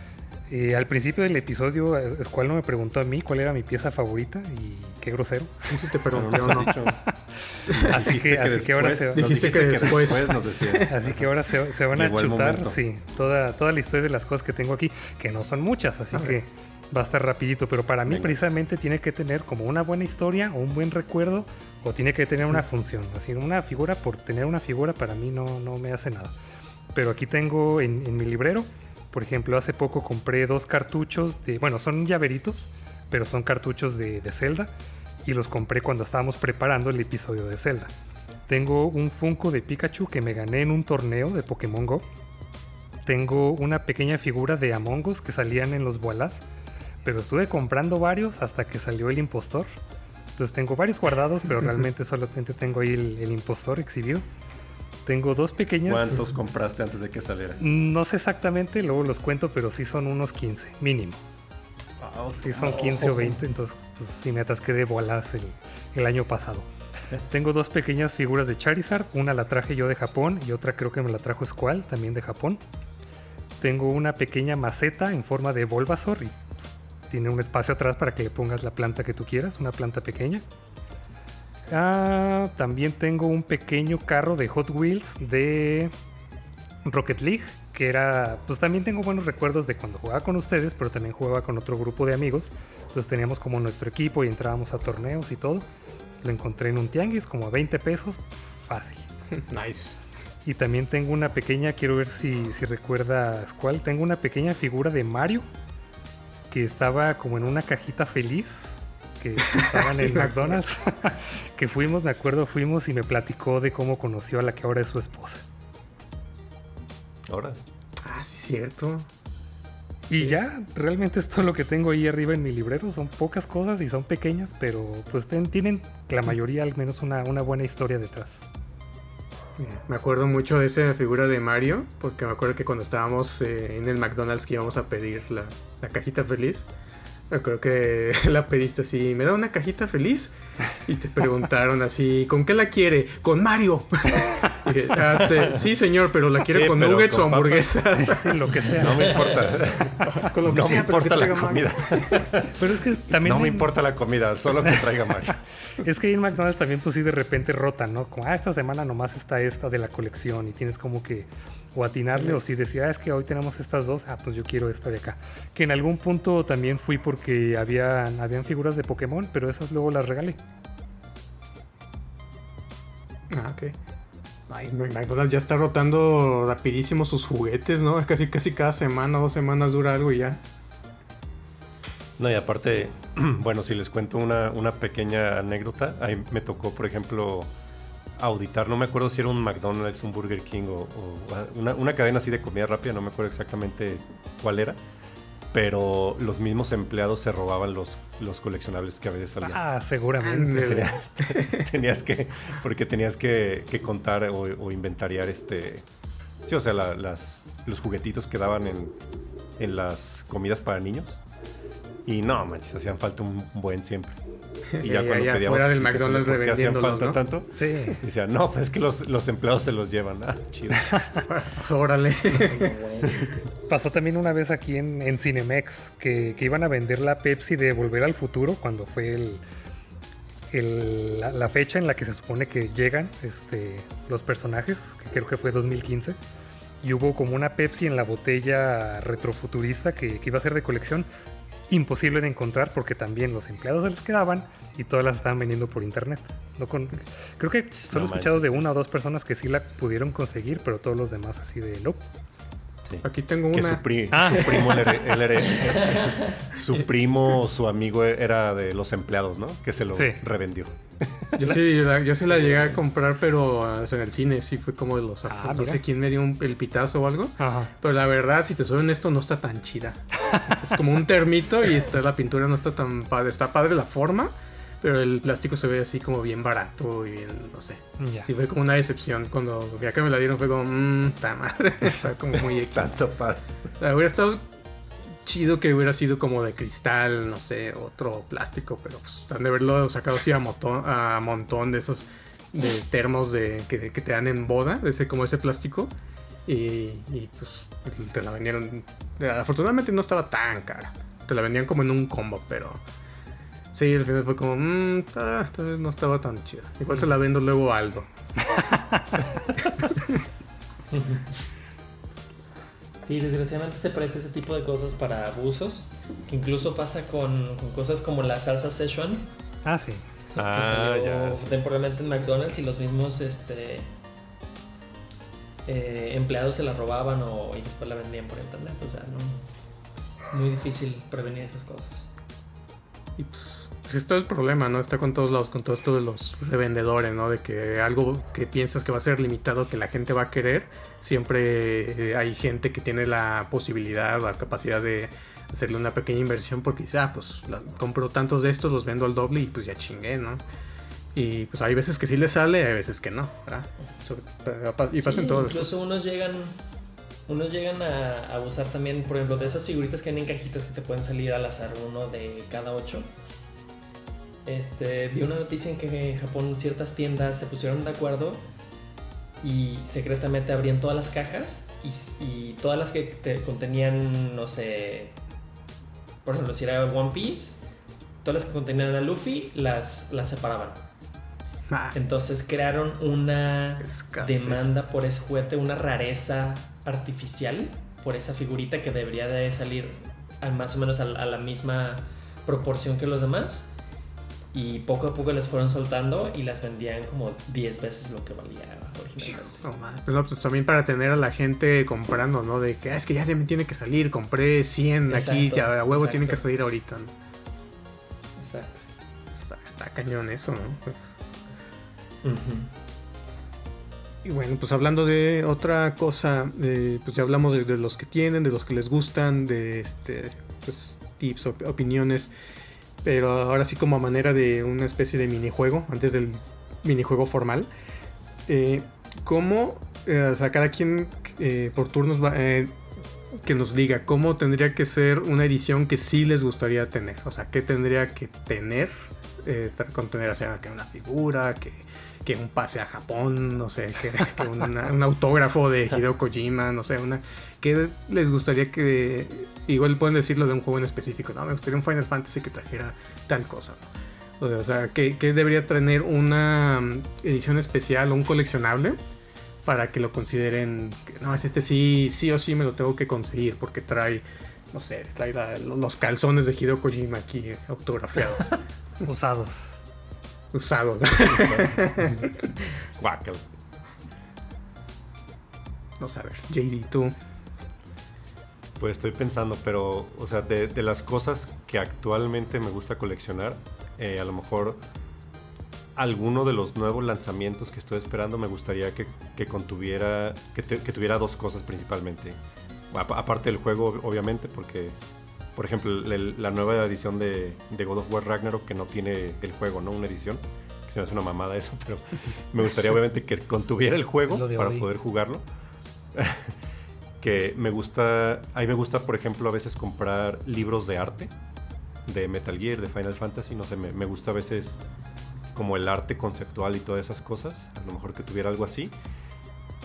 eh, al principio del episodio, Escual no me preguntó a mí cuál era mi pieza favorita y qué grosero. Sí, te pregunté no. así que, así que ahora se, dijiste que después. así que ahora se, van a chutar, sí, toda, toda la historia de las cosas que tengo aquí, que no son muchas, así que va a estar rapidito, pero para mí Venga. precisamente tiene que tener como una buena historia o un buen recuerdo o tiene que tener una función. Así, una figura por tener una figura para mí no, no me hace nada. Pero aquí tengo en, en mi librero, por ejemplo, hace poco compré dos cartuchos de, bueno, son llaveritos, pero son cartuchos de, de Zelda y los compré cuando estábamos preparando el episodio de Zelda. Tengo un Funko de Pikachu que me gané en un torneo de Pokémon Go. Tengo una pequeña figura de Among Us que salían en los Boalás, pero estuve comprando varios hasta que salió el impostor. Entonces tengo varios guardados, pero realmente solamente tengo ahí el, el impostor exhibido. Tengo dos pequeñas. ¿Cuántos compraste antes de que saliera? No sé exactamente, luego los cuento, pero sí son unos 15, mínimo. Sí son 15 o 20, entonces pues, sí me atasqué de bolas el, el año pasado. Tengo dos pequeñas figuras de Charizard, una la traje yo de Japón y otra creo que me la trajo Squall, también de Japón. Tengo una pequeña maceta en forma de Bulbasaur y pues, tiene un espacio atrás para que le pongas la planta que tú quieras, una planta pequeña. Ah, también tengo un pequeño carro de Hot Wheels de Rocket League, que era, pues también tengo buenos recuerdos de cuando jugaba con ustedes, pero también jugaba con otro grupo de amigos. Entonces teníamos como nuestro equipo y entrábamos a torneos y todo. Lo encontré en un tianguis como a 20 pesos, fácil. Nice. Y también tengo una pequeña, quiero ver si, si recuerdas cuál, tengo una pequeña figura de Mario que estaba como en una cajita feliz, que estaba en Sí, acuerdo. McDonald's, que fuimos, me acuerdo, fuimos y me platicó de cómo conoció a la que ahora es su esposa. Ahora. Ah, sí, cierto. Y Sí. ya, realmente es todo lo que tengo ahí arriba en mi librero. Son pocas cosas y son pequeñas, pero pues ten- tienen la mayoría al menos una, una buena historia detrás. Me acuerdo mucho de esa figura de Mario, porque me acuerdo que cuando estábamos eh, en el McDonald's que íbamos a pedir la, la cajita feliz, me acuerdo que la pediste así, ¿me da una cajita feliz? Y te preguntaron así, ¿con qué la quiere? ¡Con Mario! Dije, "Ah, te- sí, señor, pero la quiere Sí, con nuggets con o papas". hamburguesas. Sí, lo que sea. No me importa. con lo que no me sea, pero que importa la traiga Mario. comida. Pero es que también No me importa la comida, solo que traiga Mario. Es que en McDonald's también pues sí de repente rotan, ¿no? Como, ah, esta semana nomás está esta de la colección y tienes como que o atinarle o si decía, ah, es que hoy tenemos estas dos, ah, pues yo quiero esta de acá. Que en algún punto también fui porque habían, habían figuras de Pokémon, pero esas luego las regalé. Ah, ok. Ay, McDonald's ya está rotando rapidísimo sus juguetes, ¿no? Casi, casi cada semana, dos semanas dura algo y ya. No, y aparte, bueno, si les cuento una, una pequeña anécdota, ahí me tocó, por ejemplo, auditar, no me acuerdo si era un McDonald's, un Burger King o, o una, una cadena así de comida rápida, no me acuerdo exactamente cuál era, pero los mismos empleados se robaban los, los coleccionables que a veces salían. Ah, seguramente. Tenías que, porque tenías que, que contar o, o inventariar este, sí, o sea, la- las, los juguetitos que daban en, en las comidas para niños. Y no, manches, hacían falta un buen siempre. Y Y ahí afuera del explicaciones McDonald's de vendiéndolos, falta ¿no? tanto, Sí. decían, no, pues es que los, los empleados se los llevan. Ah, chido. Órale. Pasó también una vez aquí en, en Cinemex que, que iban a vender la Pepsi de Volver al Futuro cuando fue el, el- la, la fecha en la que se supone que llegan este, los personajes, que creo que fue 2015. Y hubo como una Pepsi en la botella retrofuturista que, que iba a ser de colección. Imposible de encontrar porque también los empleados se les quedaban y todas las estaban vendiendo por internet. No con- creo que solo he escuchado manches. de una o dos personas que sí la pudieron conseguir, pero todos los demás así de no. Sí. Aquí tengo Que una. su, pri- Ah. su primo, él era- él era- su primo o su amigo era de los empleados, ¿no? Que se lo Sí. revendió. Yo sí, la, yo sí la llegué a comprar, pero ah, en el cine sí fue como de los Ah, No mira. sé quién me dio un- el pitazo o algo. Ajá. Pero la verdad, si te soy honesto, no está tan chida. Es, es como un termito y está, la pintura no está tan padre. Está padre la forma, pero el plástico se ve así como bien barato y bien, no sé. Ya. Sí, fue como una decepción. Cuando ya que me la dieron fue como, mmm, ta madre. Está como muy X. Tanto para. Hubiera estado chido que hubiera sido como de cristal, no sé, otro plástico, pero pues han de haberlo sacado así a, montón, a montón de esos de termos de, que, que te dan en boda, de ese como ese plástico. Y, y, pues te la vendieron. Afortunadamente no estaba tan cara. Te la vendían como en un combo, pero. Sí, al final fue como, mmm, tal vez no estaba tan chida. Igual se la vendo luego a Aldo. Sí, desgraciadamente se presta ese tipo de cosas para abusos, que incluso pasa con, con cosas como la salsa Szechuan, Ah, sí. que Ah, salió ya. sí. temporalmente en McDonald's y los mismos este, eh, empleados se la robaban o, y después la vendían por internet. O sea, no, muy difícil prevenir esas cosas. Y pues, pues es todo el problema, ¿no? Está con todos lados, con todo esto de los revendedores, ¿no? De que algo que piensas que va a ser limitado, que la gente va a querer, siempre eh, hay gente que tiene la posibilidad, la capacidad de hacerle una pequeña inversión porque dice, ah, pues la- compro tantos de estos, los vendo al doble y pues ya chingué, ¿no? Y pues hay veces que sí le sale, hay veces que no, ¿verdad? Sobre- y pasa Sí, las incluso cosas. unos llegan unos llegan a, a usar también, por ejemplo, de esas figuritas que vienen en cajitas que te pueden salir al azar uno de cada ocho. Este, vi una noticia en que en Japón ciertas tiendas se pusieron de acuerdo y secretamente abrían todas las cajas y, y todas las que te contenían, no sé, por ejemplo, si era One Piece, todas las que contenían a Luffy las, las separaban. Ah, Entonces crearon una escasez. demanda por ese juguete, una rareza artificial por esa figurita que debería de salir al más o menos a, a la misma proporción que los demás. Y poco a poco les fueron soltando y las vendían como 10 veces lo que valía originalmente. No. Pues, no, pues también para tener a la gente comprando, ¿no? De que "Ah, es que ya me tiene que salir, compré 100 aquí, ya a huevo tiene que salir ahorita. ¿no? Exacto. Está, está cañón eso, ¿no? Y bueno, pues hablando de otra cosa, eh, pues ya hablamos de, de los que tienen, de los que les gustan, de este, pues tips, op- opiniones, pero ahora sí como a manera de una especie de minijuego, antes del minijuego formal, eh, ¿cómo, eh, o sea, cada quien eh, por turnos va, eh, que nos diga cómo tendría que ser una edición que sí les gustaría tener? O sea, ¿qué tendría que tener? Contener, o sea, que una figura, que que un pase a Japón, no sé, que, una- un autógrafo de Hideo Kojima, no sé, una ¿qué les gustaría que igual pueden decirlo de un juego en específico, no, me gustaría un Final Fantasy que trajera tal cosa, ¿no? O sea, que, que debería tener una mm, edición especial o un coleccionable para que lo consideren, no, es este sí, sí o sí me lo tengo que conseguir porque trae, no sé, trae los calzones de Hideo Kojima aquí eh, autografiados, Usados. Usados. Guácala. No sé, a ver, JD, tú. Pues estoy pensando, pero, o sea, de, de las cosas que actualmente me gusta coleccionar, eh, a lo mejor alguno de los nuevos lanzamientos que estoy esperando me gustaría que, que contuviera, que, te- que tuviera dos cosas principalmente. Apa- aparte del juego, obviamente, porque, por ejemplo, el- la nueva edición de, de God of War Ragnarok que no tiene el juego, ¿no? Una edición, que se me hace una mamada eso, pero me gustaría obviamente que contuviera el juego para hoy. poder jugarlo. que me gusta, a mí me gusta, por ejemplo, a veces comprar libros de arte de Metal Gear, de Final Fantasy, no sé, me, me gusta a veces como el arte conceptual y todas esas cosas, a lo mejor que tuviera algo así.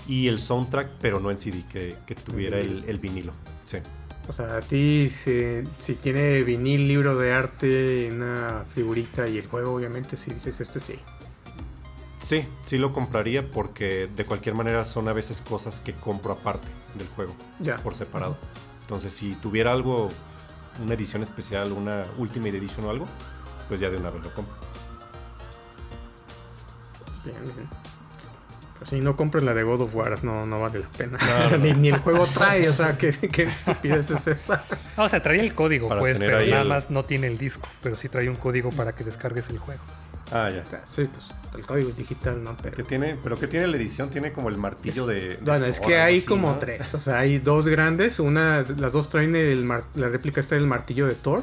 Y el soundtrack, pero no en CD, que, que tuviera el, el vinilo. Sí. O sea, a ti, si, si tiene vinil, libro de arte, una figurita y el juego, obviamente, si dices este sí. Sí, sí lo compraría porque de cualquier manera son a veces cosas que compro aparte del juego, Ya. por separado. Entonces, si tuviera algo, una edición especial, una Ultimate Edition o algo, pues ya de una vez lo compro. Bien, bien. Pero si no compres la de God of War, no, no vale la pena. No, no. ni, ni el juego trae, o sea, ¿qué, qué estupidez es esa? O sea, trae el código, Para pues, pero nada el- más no tiene el disco. Pero sí trae un código para que descargues el juego. Ah, ya. Sí, pues el código digital, ¿no? ¿Qué Pero. tiene, pero ¿qué tiene la edición? Tiene como el martillo Es- de, de Bueno, es que hay así, como ¿no? tres. O sea, hay dos grandes. Una, las dos traen el mar- la réplica está del martillo de Thor.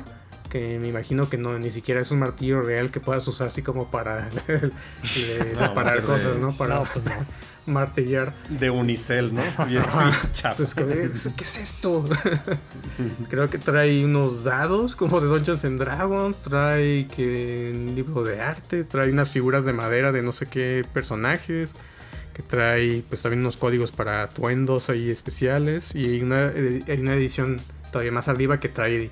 Que me imagino que no ni siquiera es un martillo real que puedas usar así como para No, de- cosas, ¿no? Para No, pues no. martillar. De unicel, ¿no? Entonces, ¿qué, qué es esto? Creo que trae unos dados como de Dungeons and Dragons, trae que un libro de arte, trae unas figuras de madera de no sé qué personajes, que trae pues también unos códigos para atuendos ahí especiales y hay una, eh, hay una edición todavía más arriba que trae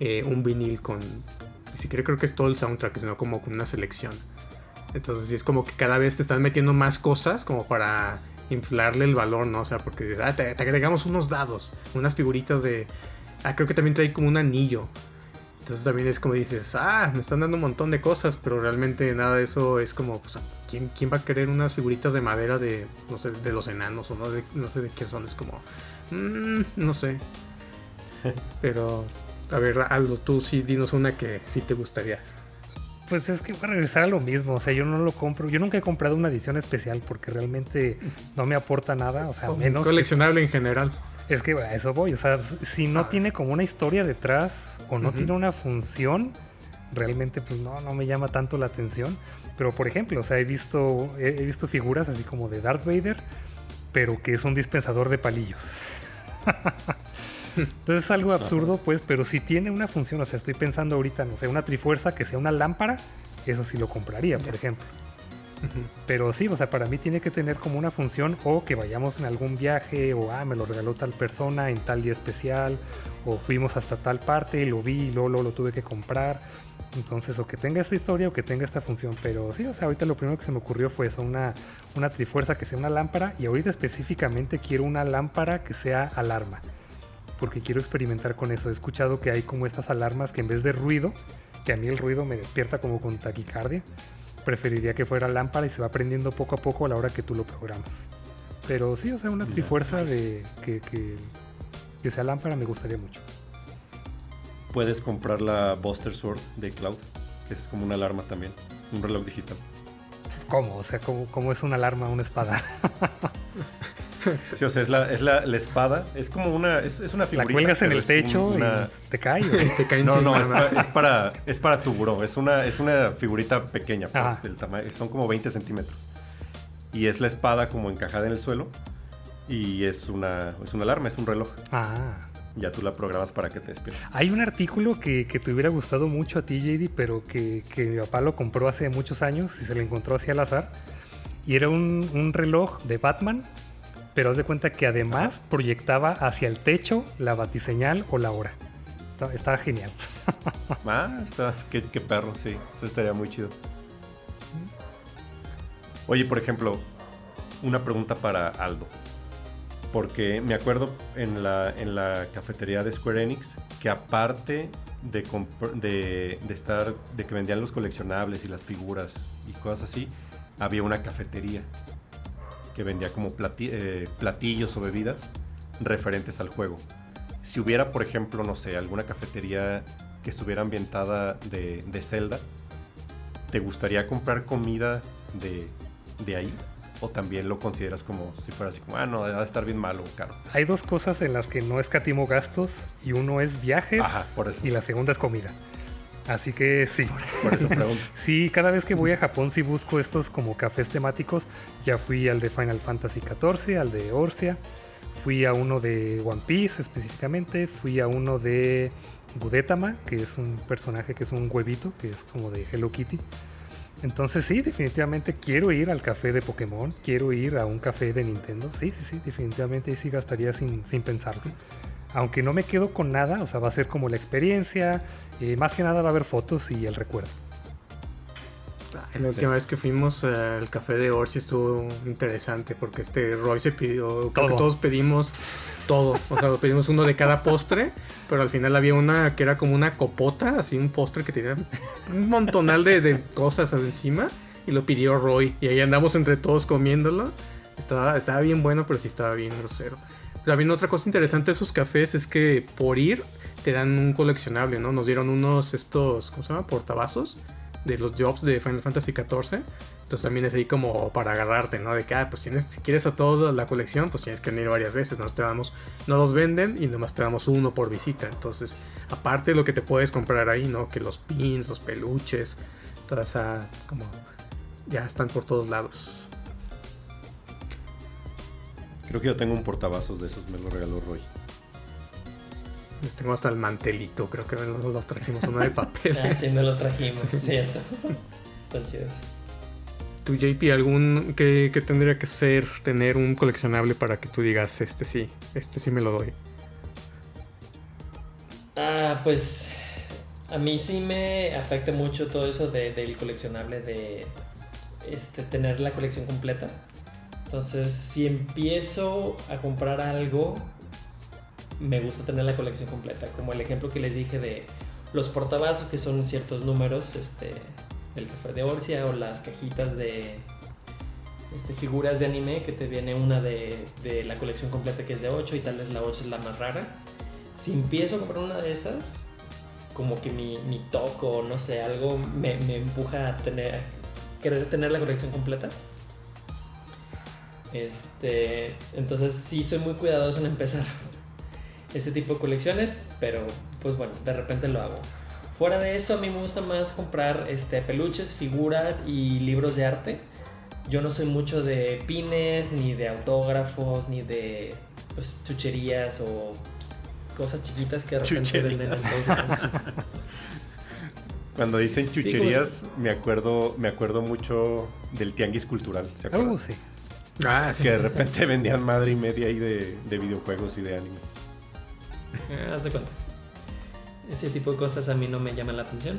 eh, un vinil con, ni siquiera creo que es todo el soundtrack, sino como con una selección. Entonces sí es como que cada vez te están metiendo más cosas como para inflarle el valor, ¿no? O sea, porque ah, te, te agregamos unos dados, unas figuritas de... Ah, creo que también trae como un anillo. Entonces también es como dices, ah, me están dando un montón de cosas, pero realmente nada de eso es como, pues, ¿quién, quién va a querer unas figuritas de madera de, no sé, de los enanos o no, de, no sé de qué son? Es como, mm, no sé. Pero, a ver, Aldo, tú sí, dinos una que sí te gustaría. Pues es que voy a regresar a lo mismo, o sea, yo no lo compro, yo nunca he comprado una edición especial porque realmente no me aporta nada, o sea, menos... Coleccionable en general. Es que a eso voy, o sea, si no tiene como una historia detrás o no tiene una función, realmente pues no, no me llama tanto la atención. Pero por ejemplo, o sea, he visto, he, visto figuras así como de Darth Vader, pero que es un dispensador de palillos. Entonces es algo absurdo, pues, pero si tiene una función, o sea, estoy pensando ahorita, no sé, una trifuerza que sea una lámpara, eso sí lo compraría, por ejemplo. Pero sí, o sea, para mí tiene que tener como una función o que vayamos en algún viaje o, ah, me lo regaló tal persona en tal día especial o fuimos hasta tal parte, lo vi y luego, lo tuve que comprar. Entonces, o que tenga esta historia o que tenga esta función. Pero sí, o sea, ahorita lo primero que se me ocurrió fue eso, una, una trifuerza que sea una lámpara y ahorita específicamente quiero una lámpara que sea alarma. Porque quiero experimentar con eso. He escuchado que hay como estas alarmas que en vez de ruido, que a mí el ruido me despierta como con taquicardia, preferiría que fuera lámpara y se va prendiendo poco a poco a la hora que tú lo programas. Pero sí, o sea, una trifuerza de que, que, sea lámpara me gustaría mucho. Puedes comprar la Buster Sword de Cloud, que es como una alarma también, un reloj digital. ¿Cómo? O sea, ¿cómo, es una alarma, una espada? Sí, o sea, es la, es la, espada. Es como una. Es, una figurita. La cuelgas en el techo y te cae. te cae no, no, es para, es para, tu bro. Es una, es una figurita pequeña, pues, del tamaño. Son como 20 centímetros. Y es la espada como encajada en el suelo. Y es una, es una alarma, es un reloj. Ah. Ya tú la programas para que te despierte. Hay un artículo que, que, te hubiera gustado mucho a ti, JD, pero que, que, mi papá lo compró hace muchos años y se lo encontró así al azar. Y era un, un reloj de Batman pero haz de cuenta que además proyectaba hacia el techo la batiseñal o la hora. Estaba, genial. ah, qué, perro, sí. Estaría muy chido. Oye, por ejemplo, una pregunta para Aldo. Porque me acuerdo en la, en la cafetería de Square Enix que aparte de, de, estar, de que vendían los coleccionables y las figuras y cosas así, había una cafetería que vendía como eh, platillos o bebidas referentes al juego. Si hubiera, por ejemplo, no sé, alguna cafetería que estuviera ambientada de, de Zelda, ¿te gustaría comprar comida de, de ahí? ¿O también lo consideras como si fuera así como, ah, no, debe estar bien malo caro? Hay dos cosas en las que no escatimo gastos y uno es viajes y la segunda es comida. Así que sí. Por, eso pregunto. sí, cada vez que voy a Japón sí busco estos como cafés temáticos. Ya fui al de Final Fantasy XIV, al de Orsia. Fui a uno de One Piece específicamente. Fui a uno de Gudetama, que es un personaje que es un huevito, que es como de Hello Kitty. Entonces sí, definitivamente quiero ir al café de Pokémon, quiero ir a un café de Nintendo. Sí, sí, sí, definitivamente sí gastaría sin, sin pensarlo aunque no me quedo con nada, o sea, va a ser como la experiencia, eh, más que nada va a haber fotos y el recuerdo. La última vez que fuimos al café de Orsi estuvo interesante porque este Roy se pidió, creo que todos pedimos todo, o sea, pedimos uno de cada postre, pero al final había una que era como una copota, así un postre que tenía un montonal de, de cosas encima y lo pidió Roy y ahí andamos entre todos comiéndolo. Estaba, estaba bien bueno, pero sí estaba bien grosero. También otra cosa interesante de esos cafés es que por ir te dan un coleccionable, ¿no? Nos dieron unos estos, ¿cómo se llama? Portavasos de los jobs de Final Fantasy XIV. Entonces también es ahí como para agarrarte, ¿no? De que, ah, pues si quieres a toda la colección, pues tienes que venir varias veces. Nos te damos, no los venden y nomás te damos uno por visita. Entonces, aparte de lo que te puedes comprar ahí, ¿no? Que los pins, los peluches, toda esa, como, ya están por todos lados. Creo que yo tengo un portavasos de esos, me lo regaló Roy. Yo tengo hasta el mantelito, creo que nos los trajimos, uno de papel. ah, sí, me los trajimos, cierto. Están chidos. ¿Tu JP, algún que, tendría que ser tener un coleccionable para que tú digas, este sí, este sí me lo doy? Ah, pues a mí sí me afecta mucho todo eso de, del coleccionable de este, tener la colección completa Entonces, si empiezo a comprar algo, me gusta tener la colección completa. Como el ejemplo que les dije de los portavasos, que son ciertos números, este, el café de Orsia o las cajitas de este, figuras de anime, que te viene una de, de la colección completa que es de 8 y tal vez la 8 es la más rara. Si empiezo a comprar una de esas, como que mi, mi toco, no sé, algo me, me empuja a tener, querer tener la colección completa. Este, entonces sí soy muy cuidadoso en empezar ese tipo de colecciones, pero pues bueno, de repente lo hago. Fuera de eso, a mí me gusta más comprar este, peluches, figuras y libros de arte. Yo no soy mucho de pines, ni de autógrafos, ni de pues, chucherías o cosas chiquitas que de repente Chuchería. venden en todos lados. Cuando dicen chucherías, me acuerdo me acuerdo mucho del tianguis cultural. ¿se acuerdan? Uh, sí. Ah, sí. Que de repente vendían madre y media ahí de, de videojuegos y de anime. Eh, Haz de cuenta. Ese tipo de cosas a mí no me llaman la atención.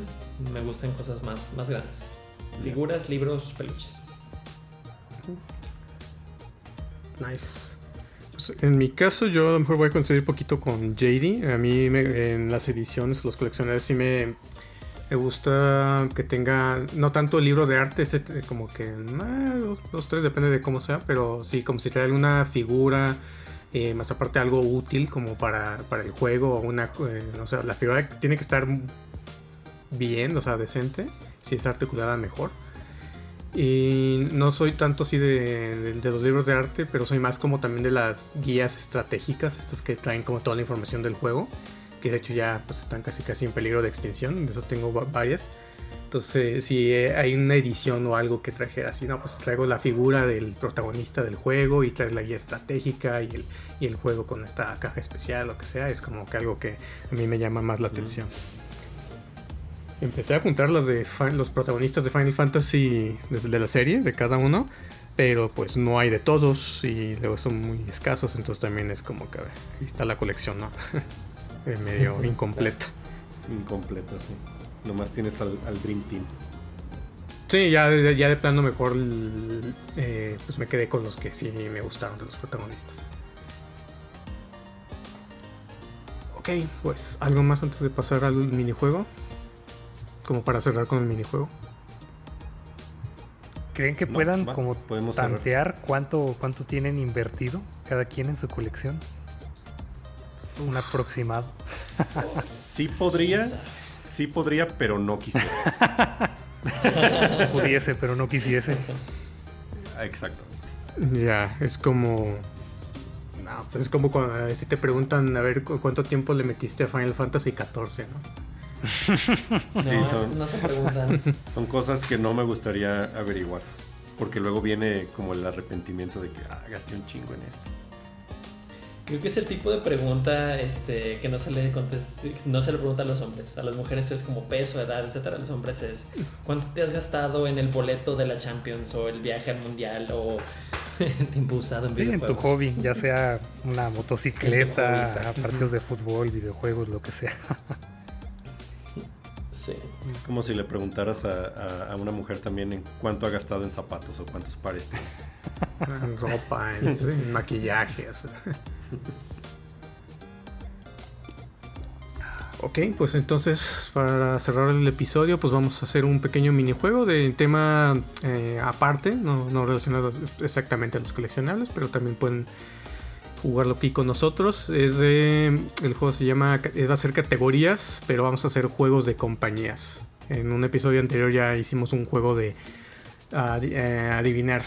Me gustan cosas más, más grandes. Figuras, libros, peluches. Nice. Pues, en mi caso, yo a lo mejor voy a coincidir un poquito con JD. A mí me- en las ediciones, los coleccionables, sí me, me gusta que tenga, no tanto el libro de arte, eh, como que ah, dos, dos, tres, depende de cómo sea, pero sí, como si trae alguna figura, eh, más aparte algo útil como para, para el juego, o una, eh, no sé, la figura tiene que estar bien, o sea, decente, si es articulada mejor. Y no soy tanto así de los libros de arte, pero soy más como también de las guías estratégicas, estas que traen como toda la información del juego, que de hecho ya pues están casi casi en peligro de extinción, de esas tengo va- varias. Entonces, si eh, hay una edición o algo que trajera así, no, pues traigo la figura del protagonista del juego y traes la guía estratégica y el, y el juego con esta caja especial, lo que sea, es como que algo que a mí me llama más la atención. Empecé a juntar las de los protagonistas de Final Fantasy de, de la serie, de cada uno, pero pues no hay de todos y luego son muy escasos, entonces también es como que ahí está la colección, ¿no? Eh, medio incompleta. Incompleta, sí. Nomás tienes al, al Dream Team. Sí, ya de, ya de plano mejor eh, pues me quedé con los que sí me gustaron de los protagonistas. Ok, pues algo más antes de pasar al minijuego. Como para cerrar con el minijuego. ¿Creen que No, puedan va, como cerrar. tantear cuánto, cuánto tienen invertido cada quien en su colección? Un aproximado. Sí podría, sí podría, pero no quisiera. Pudiese, pero no quisiese. Exactamente. Ya, es como. No, pues es como cuando si te preguntan a ver cu- cuánto tiempo le metiste a Final Fantasy XIV, ¿no? No, Sí, son- no se preguntan. Son cosas que no me gustaría averiguar. Porque luego viene como el arrepentimiento de que ah, gasté un chingo en esto. Creo que es el tipo de pregunta este, que no se le contesta, no se le pregunta a los hombres. A las mujeres es como peso, edad, etcétera. A los hombres es cuánto te has gastado en el boleto de la Champions o el viaje al mundial o tiempo usado en Sí, en tu hobby, ya sea una motocicleta, hobby, partidos de fútbol, videojuegos, lo que sea. Sí. Como si le preguntaras a, a- a una mujer también en cuánto ha gastado en zapatos o cuántos pares tiene. En ropa, en, en maquillaje. Ok, pues entonces para cerrar el episodio, pues vamos a hacer un pequeño minijuego de tema eh, aparte, no, no relacionado exactamente a los coleccionables, pero también pueden jugarlo aquí con nosotros. Es de, el juego se llama, va a ser categorías, pero vamos a hacer juegos de compañías. En un episodio anterior ya hicimos un juego de eh, adivinar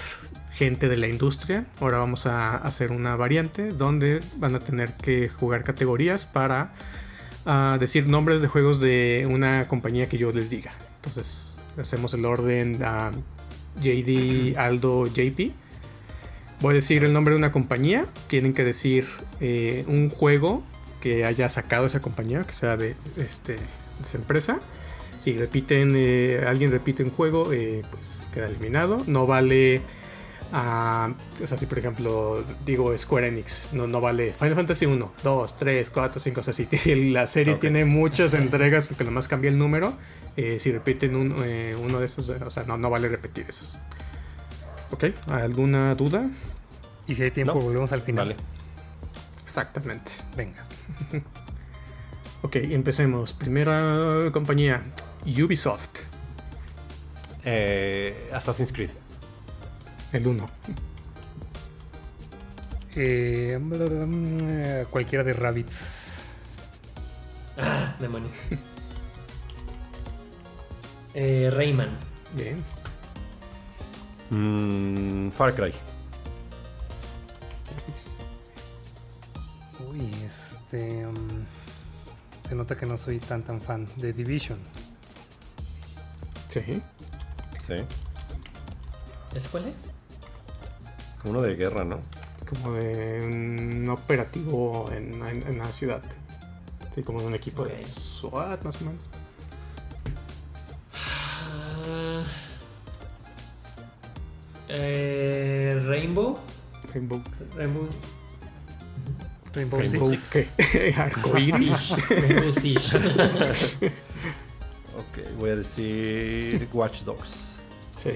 gente de la industria. Ahora vamos a hacer una variante donde van a tener que jugar categorías para ah, decir nombres de juegos de una compañía que yo les diga. Entonces hacemos el orden a JD, Aldo, JP. Voy a decir el nombre de una compañía. Tienen que decir eh, un juego que haya sacado esa compañía, que sea de, este, de esa empresa. Si repiten, eh, alguien repite un juego, eh, pues queda eliminado. No vale. ah, o sea, si por ejemplo digo Square Enix, no, no vale Final Fantasy 1, 2, 3, 4, 5, o sea, si, si la serie tiene muchas entregas, que nomás cambia el número, eh, si repiten un- eh, uno de esos, o sea, no, no vale repetir esos. Ok, ¿alguna duda? Y si hay tiempo, No. volvemos al final. Vale. Exactamente. Venga. Ok, empecemos. Primera compañía, Ubisoft, Eh, Assassin's Creed. el 1. Eh, mm, cualquiera de Rabbits. Ah, demonios. eh, Rayman. Bien. Mm, Far Cry. Uy, este. mm, se nota que no soy tan tan fan de Division. Sí. Sí. ¿Es cuál es? Uno de guerra, ¿no? Como de un operativo en, en- en la ciudad. Sí, como de un equipo de. SWAT, más o menos. Ah, eh, Rainbow. Rainbow, Rainbow. Rainbow, Rainbow Six. ¿qué? Arcoiris. Rainbow Siege. Ok, voy a decir Watch Dogs. Sí.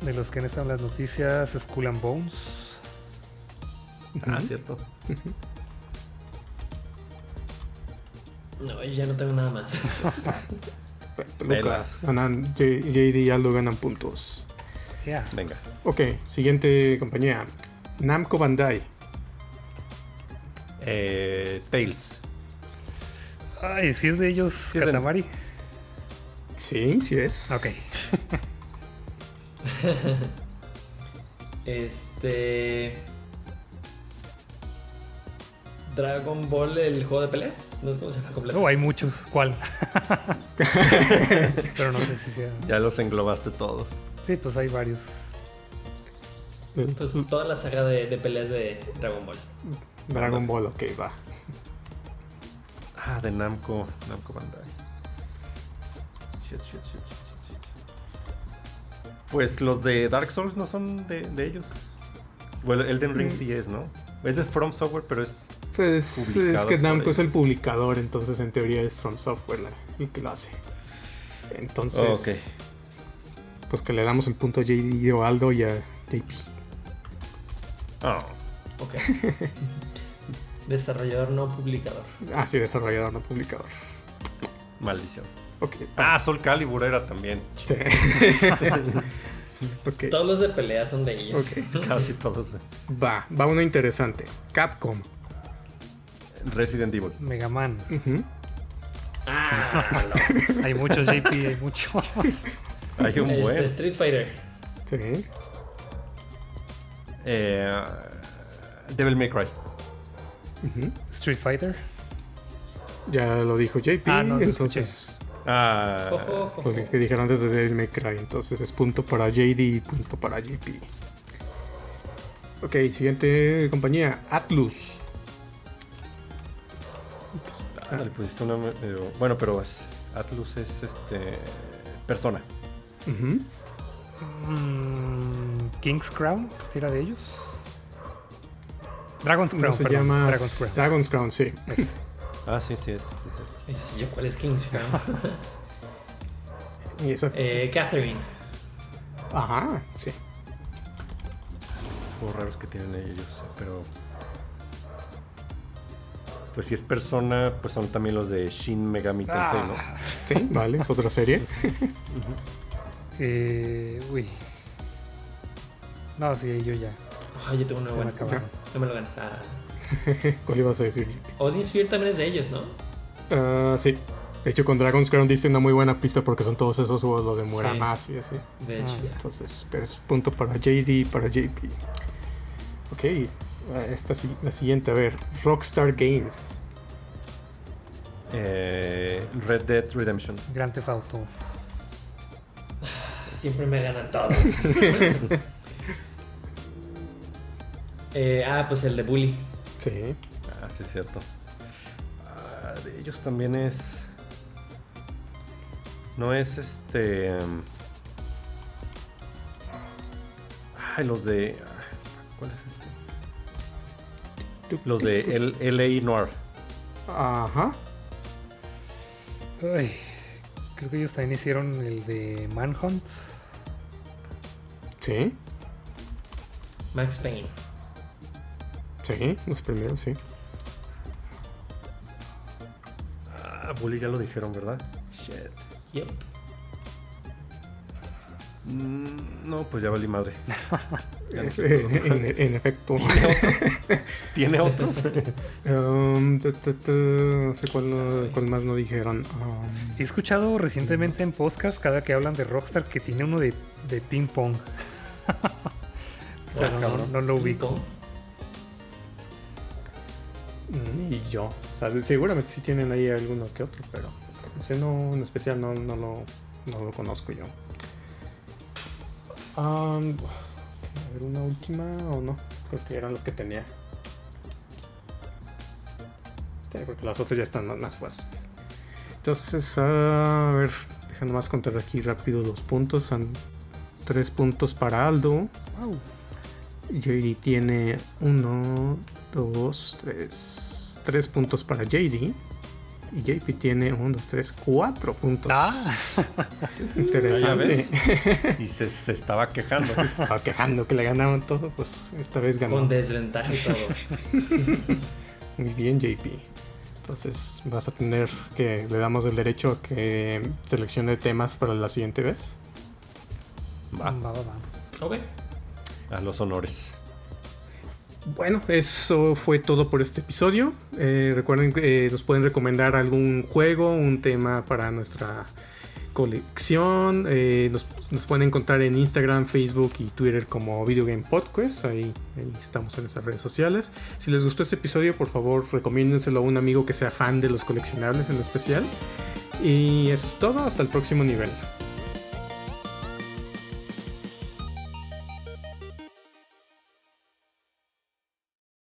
De los que han estado en las noticias, Skull and Bones. Ah, cierto. No, yo ya no tengo nada más. Lucas, ganan, JD y Aldo ganan puntos. Ya. Venga. Ok, siguiente compañía. Namco Bandai. Eh, Tails. Ay, si es de ellos, es de- Katamari. Sí, sí es. Ok. Este. Dragon Ball, el juego de peleas. No sé cómo se llama completo. No, hay muchos. ¿Cuál? Pero no sé si sea. Ya los englobaste todo. Sí, pues hay varios. Pues toda la saga de, de peleas de Dragon Ball. Dragon Ball, ok, va. Ah, de Namco. Namco Bandai. Shit, shit, shit, shit, shit, shit. Pues los de Dark Souls no son de, de ellos. Bueno, Elden Ring Mm. sí es, ¿no? Es de From Software, pero es. Pues es que Namco es el publicador, entonces en teoría es From Software la- el que lo hace. Entonces, pues que le damos el punto a JD o Aldo y a JP. Oh, Ok. Desarrollador no publicador. Ah, sí, desarrollador, no publicador. maldición. Ok. Ah, Soul Calibur era también. Sí. ok. Todos los de pelea son de ellos. Ok. Casi todos. Va, va uno interesante. Capcom. Resident Evil. Mega Man. Ah, no. Hay muchos JP, hay muchos. Hay un Este, buen. Street Fighter. Sí. Eh, Devil May Cry. Street Fighter. Ya lo dijo JP, Ah, no, entonces Ah, Ojo, ojo, pues, ojo. que dijeron desde Devil May Cry, entonces es punto para JD y punto para JP. Ok, siguiente compañía, Atlus. ah, le pusiste una medio- Bueno, pero es, Atlus es este. Persona. Mm, King's Crown. ¿Sí era de ellos? Dragon's Crown. No se perdón, llama Dragon's Crown. Dragon's Crown, sí. Ah, sí, sí es. sí es cierto. Ay, sí, yo, ¿Cuál es King's Crown? Y esa- eh, Catherine. Ajá, sí. Juegos raros que tienen ellos, pero. Pues si es persona, pues son también los de Shin Megami Tensei, ¿no? Ah, Sí, vale, es otra serie. eh, uy. No, sí, yo ya. Ay, yo tengo una me buena. acabaron. No me lo ganas. Ah. ¿Cuál ibas a decir? Odin Sphere también es de ellos, ¿no? Ah, sí. De hecho, con Dragon's Crown diste una muy buena pista porque son todos esos juegos los de Sí. Muramasa y así. De hecho. Ah, Entonces, pero es punto para JD y para JP. Ok, esta sí- la siguiente, a ver, Rockstar Games. Eh, Red Dead Redemption. Grand Theft Auto. Siempre me ganan todos. Eh, ah, pues el de Bully. Sí. Ah, sí, es cierto. De ellos también es. No es este. Ay, los de. ¿Cuál es este? Los de L- LA Noir. Ajá. Ay, creo que ellos también hicieron el de Manhunt. Sí. Max Payne. Sí, los primeros, sí. Bully ya lo dijeron, ¿verdad? Shit. Yep. Mm, no, pues ya valí madre. Ya no sé. en, en efecto. ¿Tiene otros? Um, tu, tu, tu, no sé cuál, cuál más no dijeron. Um, He escuchado recientemente en podcast cada que hablan de Rockstar que tiene uno de, de ping pong. Pero Ah, no lo ubico. Y yo. O sea, seguramente sí tienen ahí alguno que otro, pero ese no en especial no, no, lo, no lo conozco yo. Um, a ver, una última o no. Creo que eran las que tenía. Sí, porque las otras ya están más fáciles. Entonces, a ver, déjame más contar aquí rápido los puntos. Son tres puntos para Aldo. Wow. JD tiene 1, 2, 3. 3 puntos para JD. Y JP tiene 1, 2, 3, 4 puntos. Ah, Interesante. y se, se estaba quejando. Estaba quejando que le ganaron todo, pues esta vez ganó. Con desventaja y todo. Muy bien, JP. Entonces vas a tener que le damos el derecho a que seleccione temas para la siguiente vez. Va, va, va, va. Ok. a los honores. Bueno, eso fue todo por este episodio. Eh, recuerden que eh, nos pueden recomendar algún juego, un tema para nuestra colección. Eh, nos, pueden encontrar en Instagram, Facebook y Twitter como Video Game Podcast. Ahí estamos en esas redes sociales. Si les gustó este episodio, por favor, recomiéndenselo a un amigo que sea fan de los coleccionables en especial. Y eso es todo. Hasta el próximo nivel.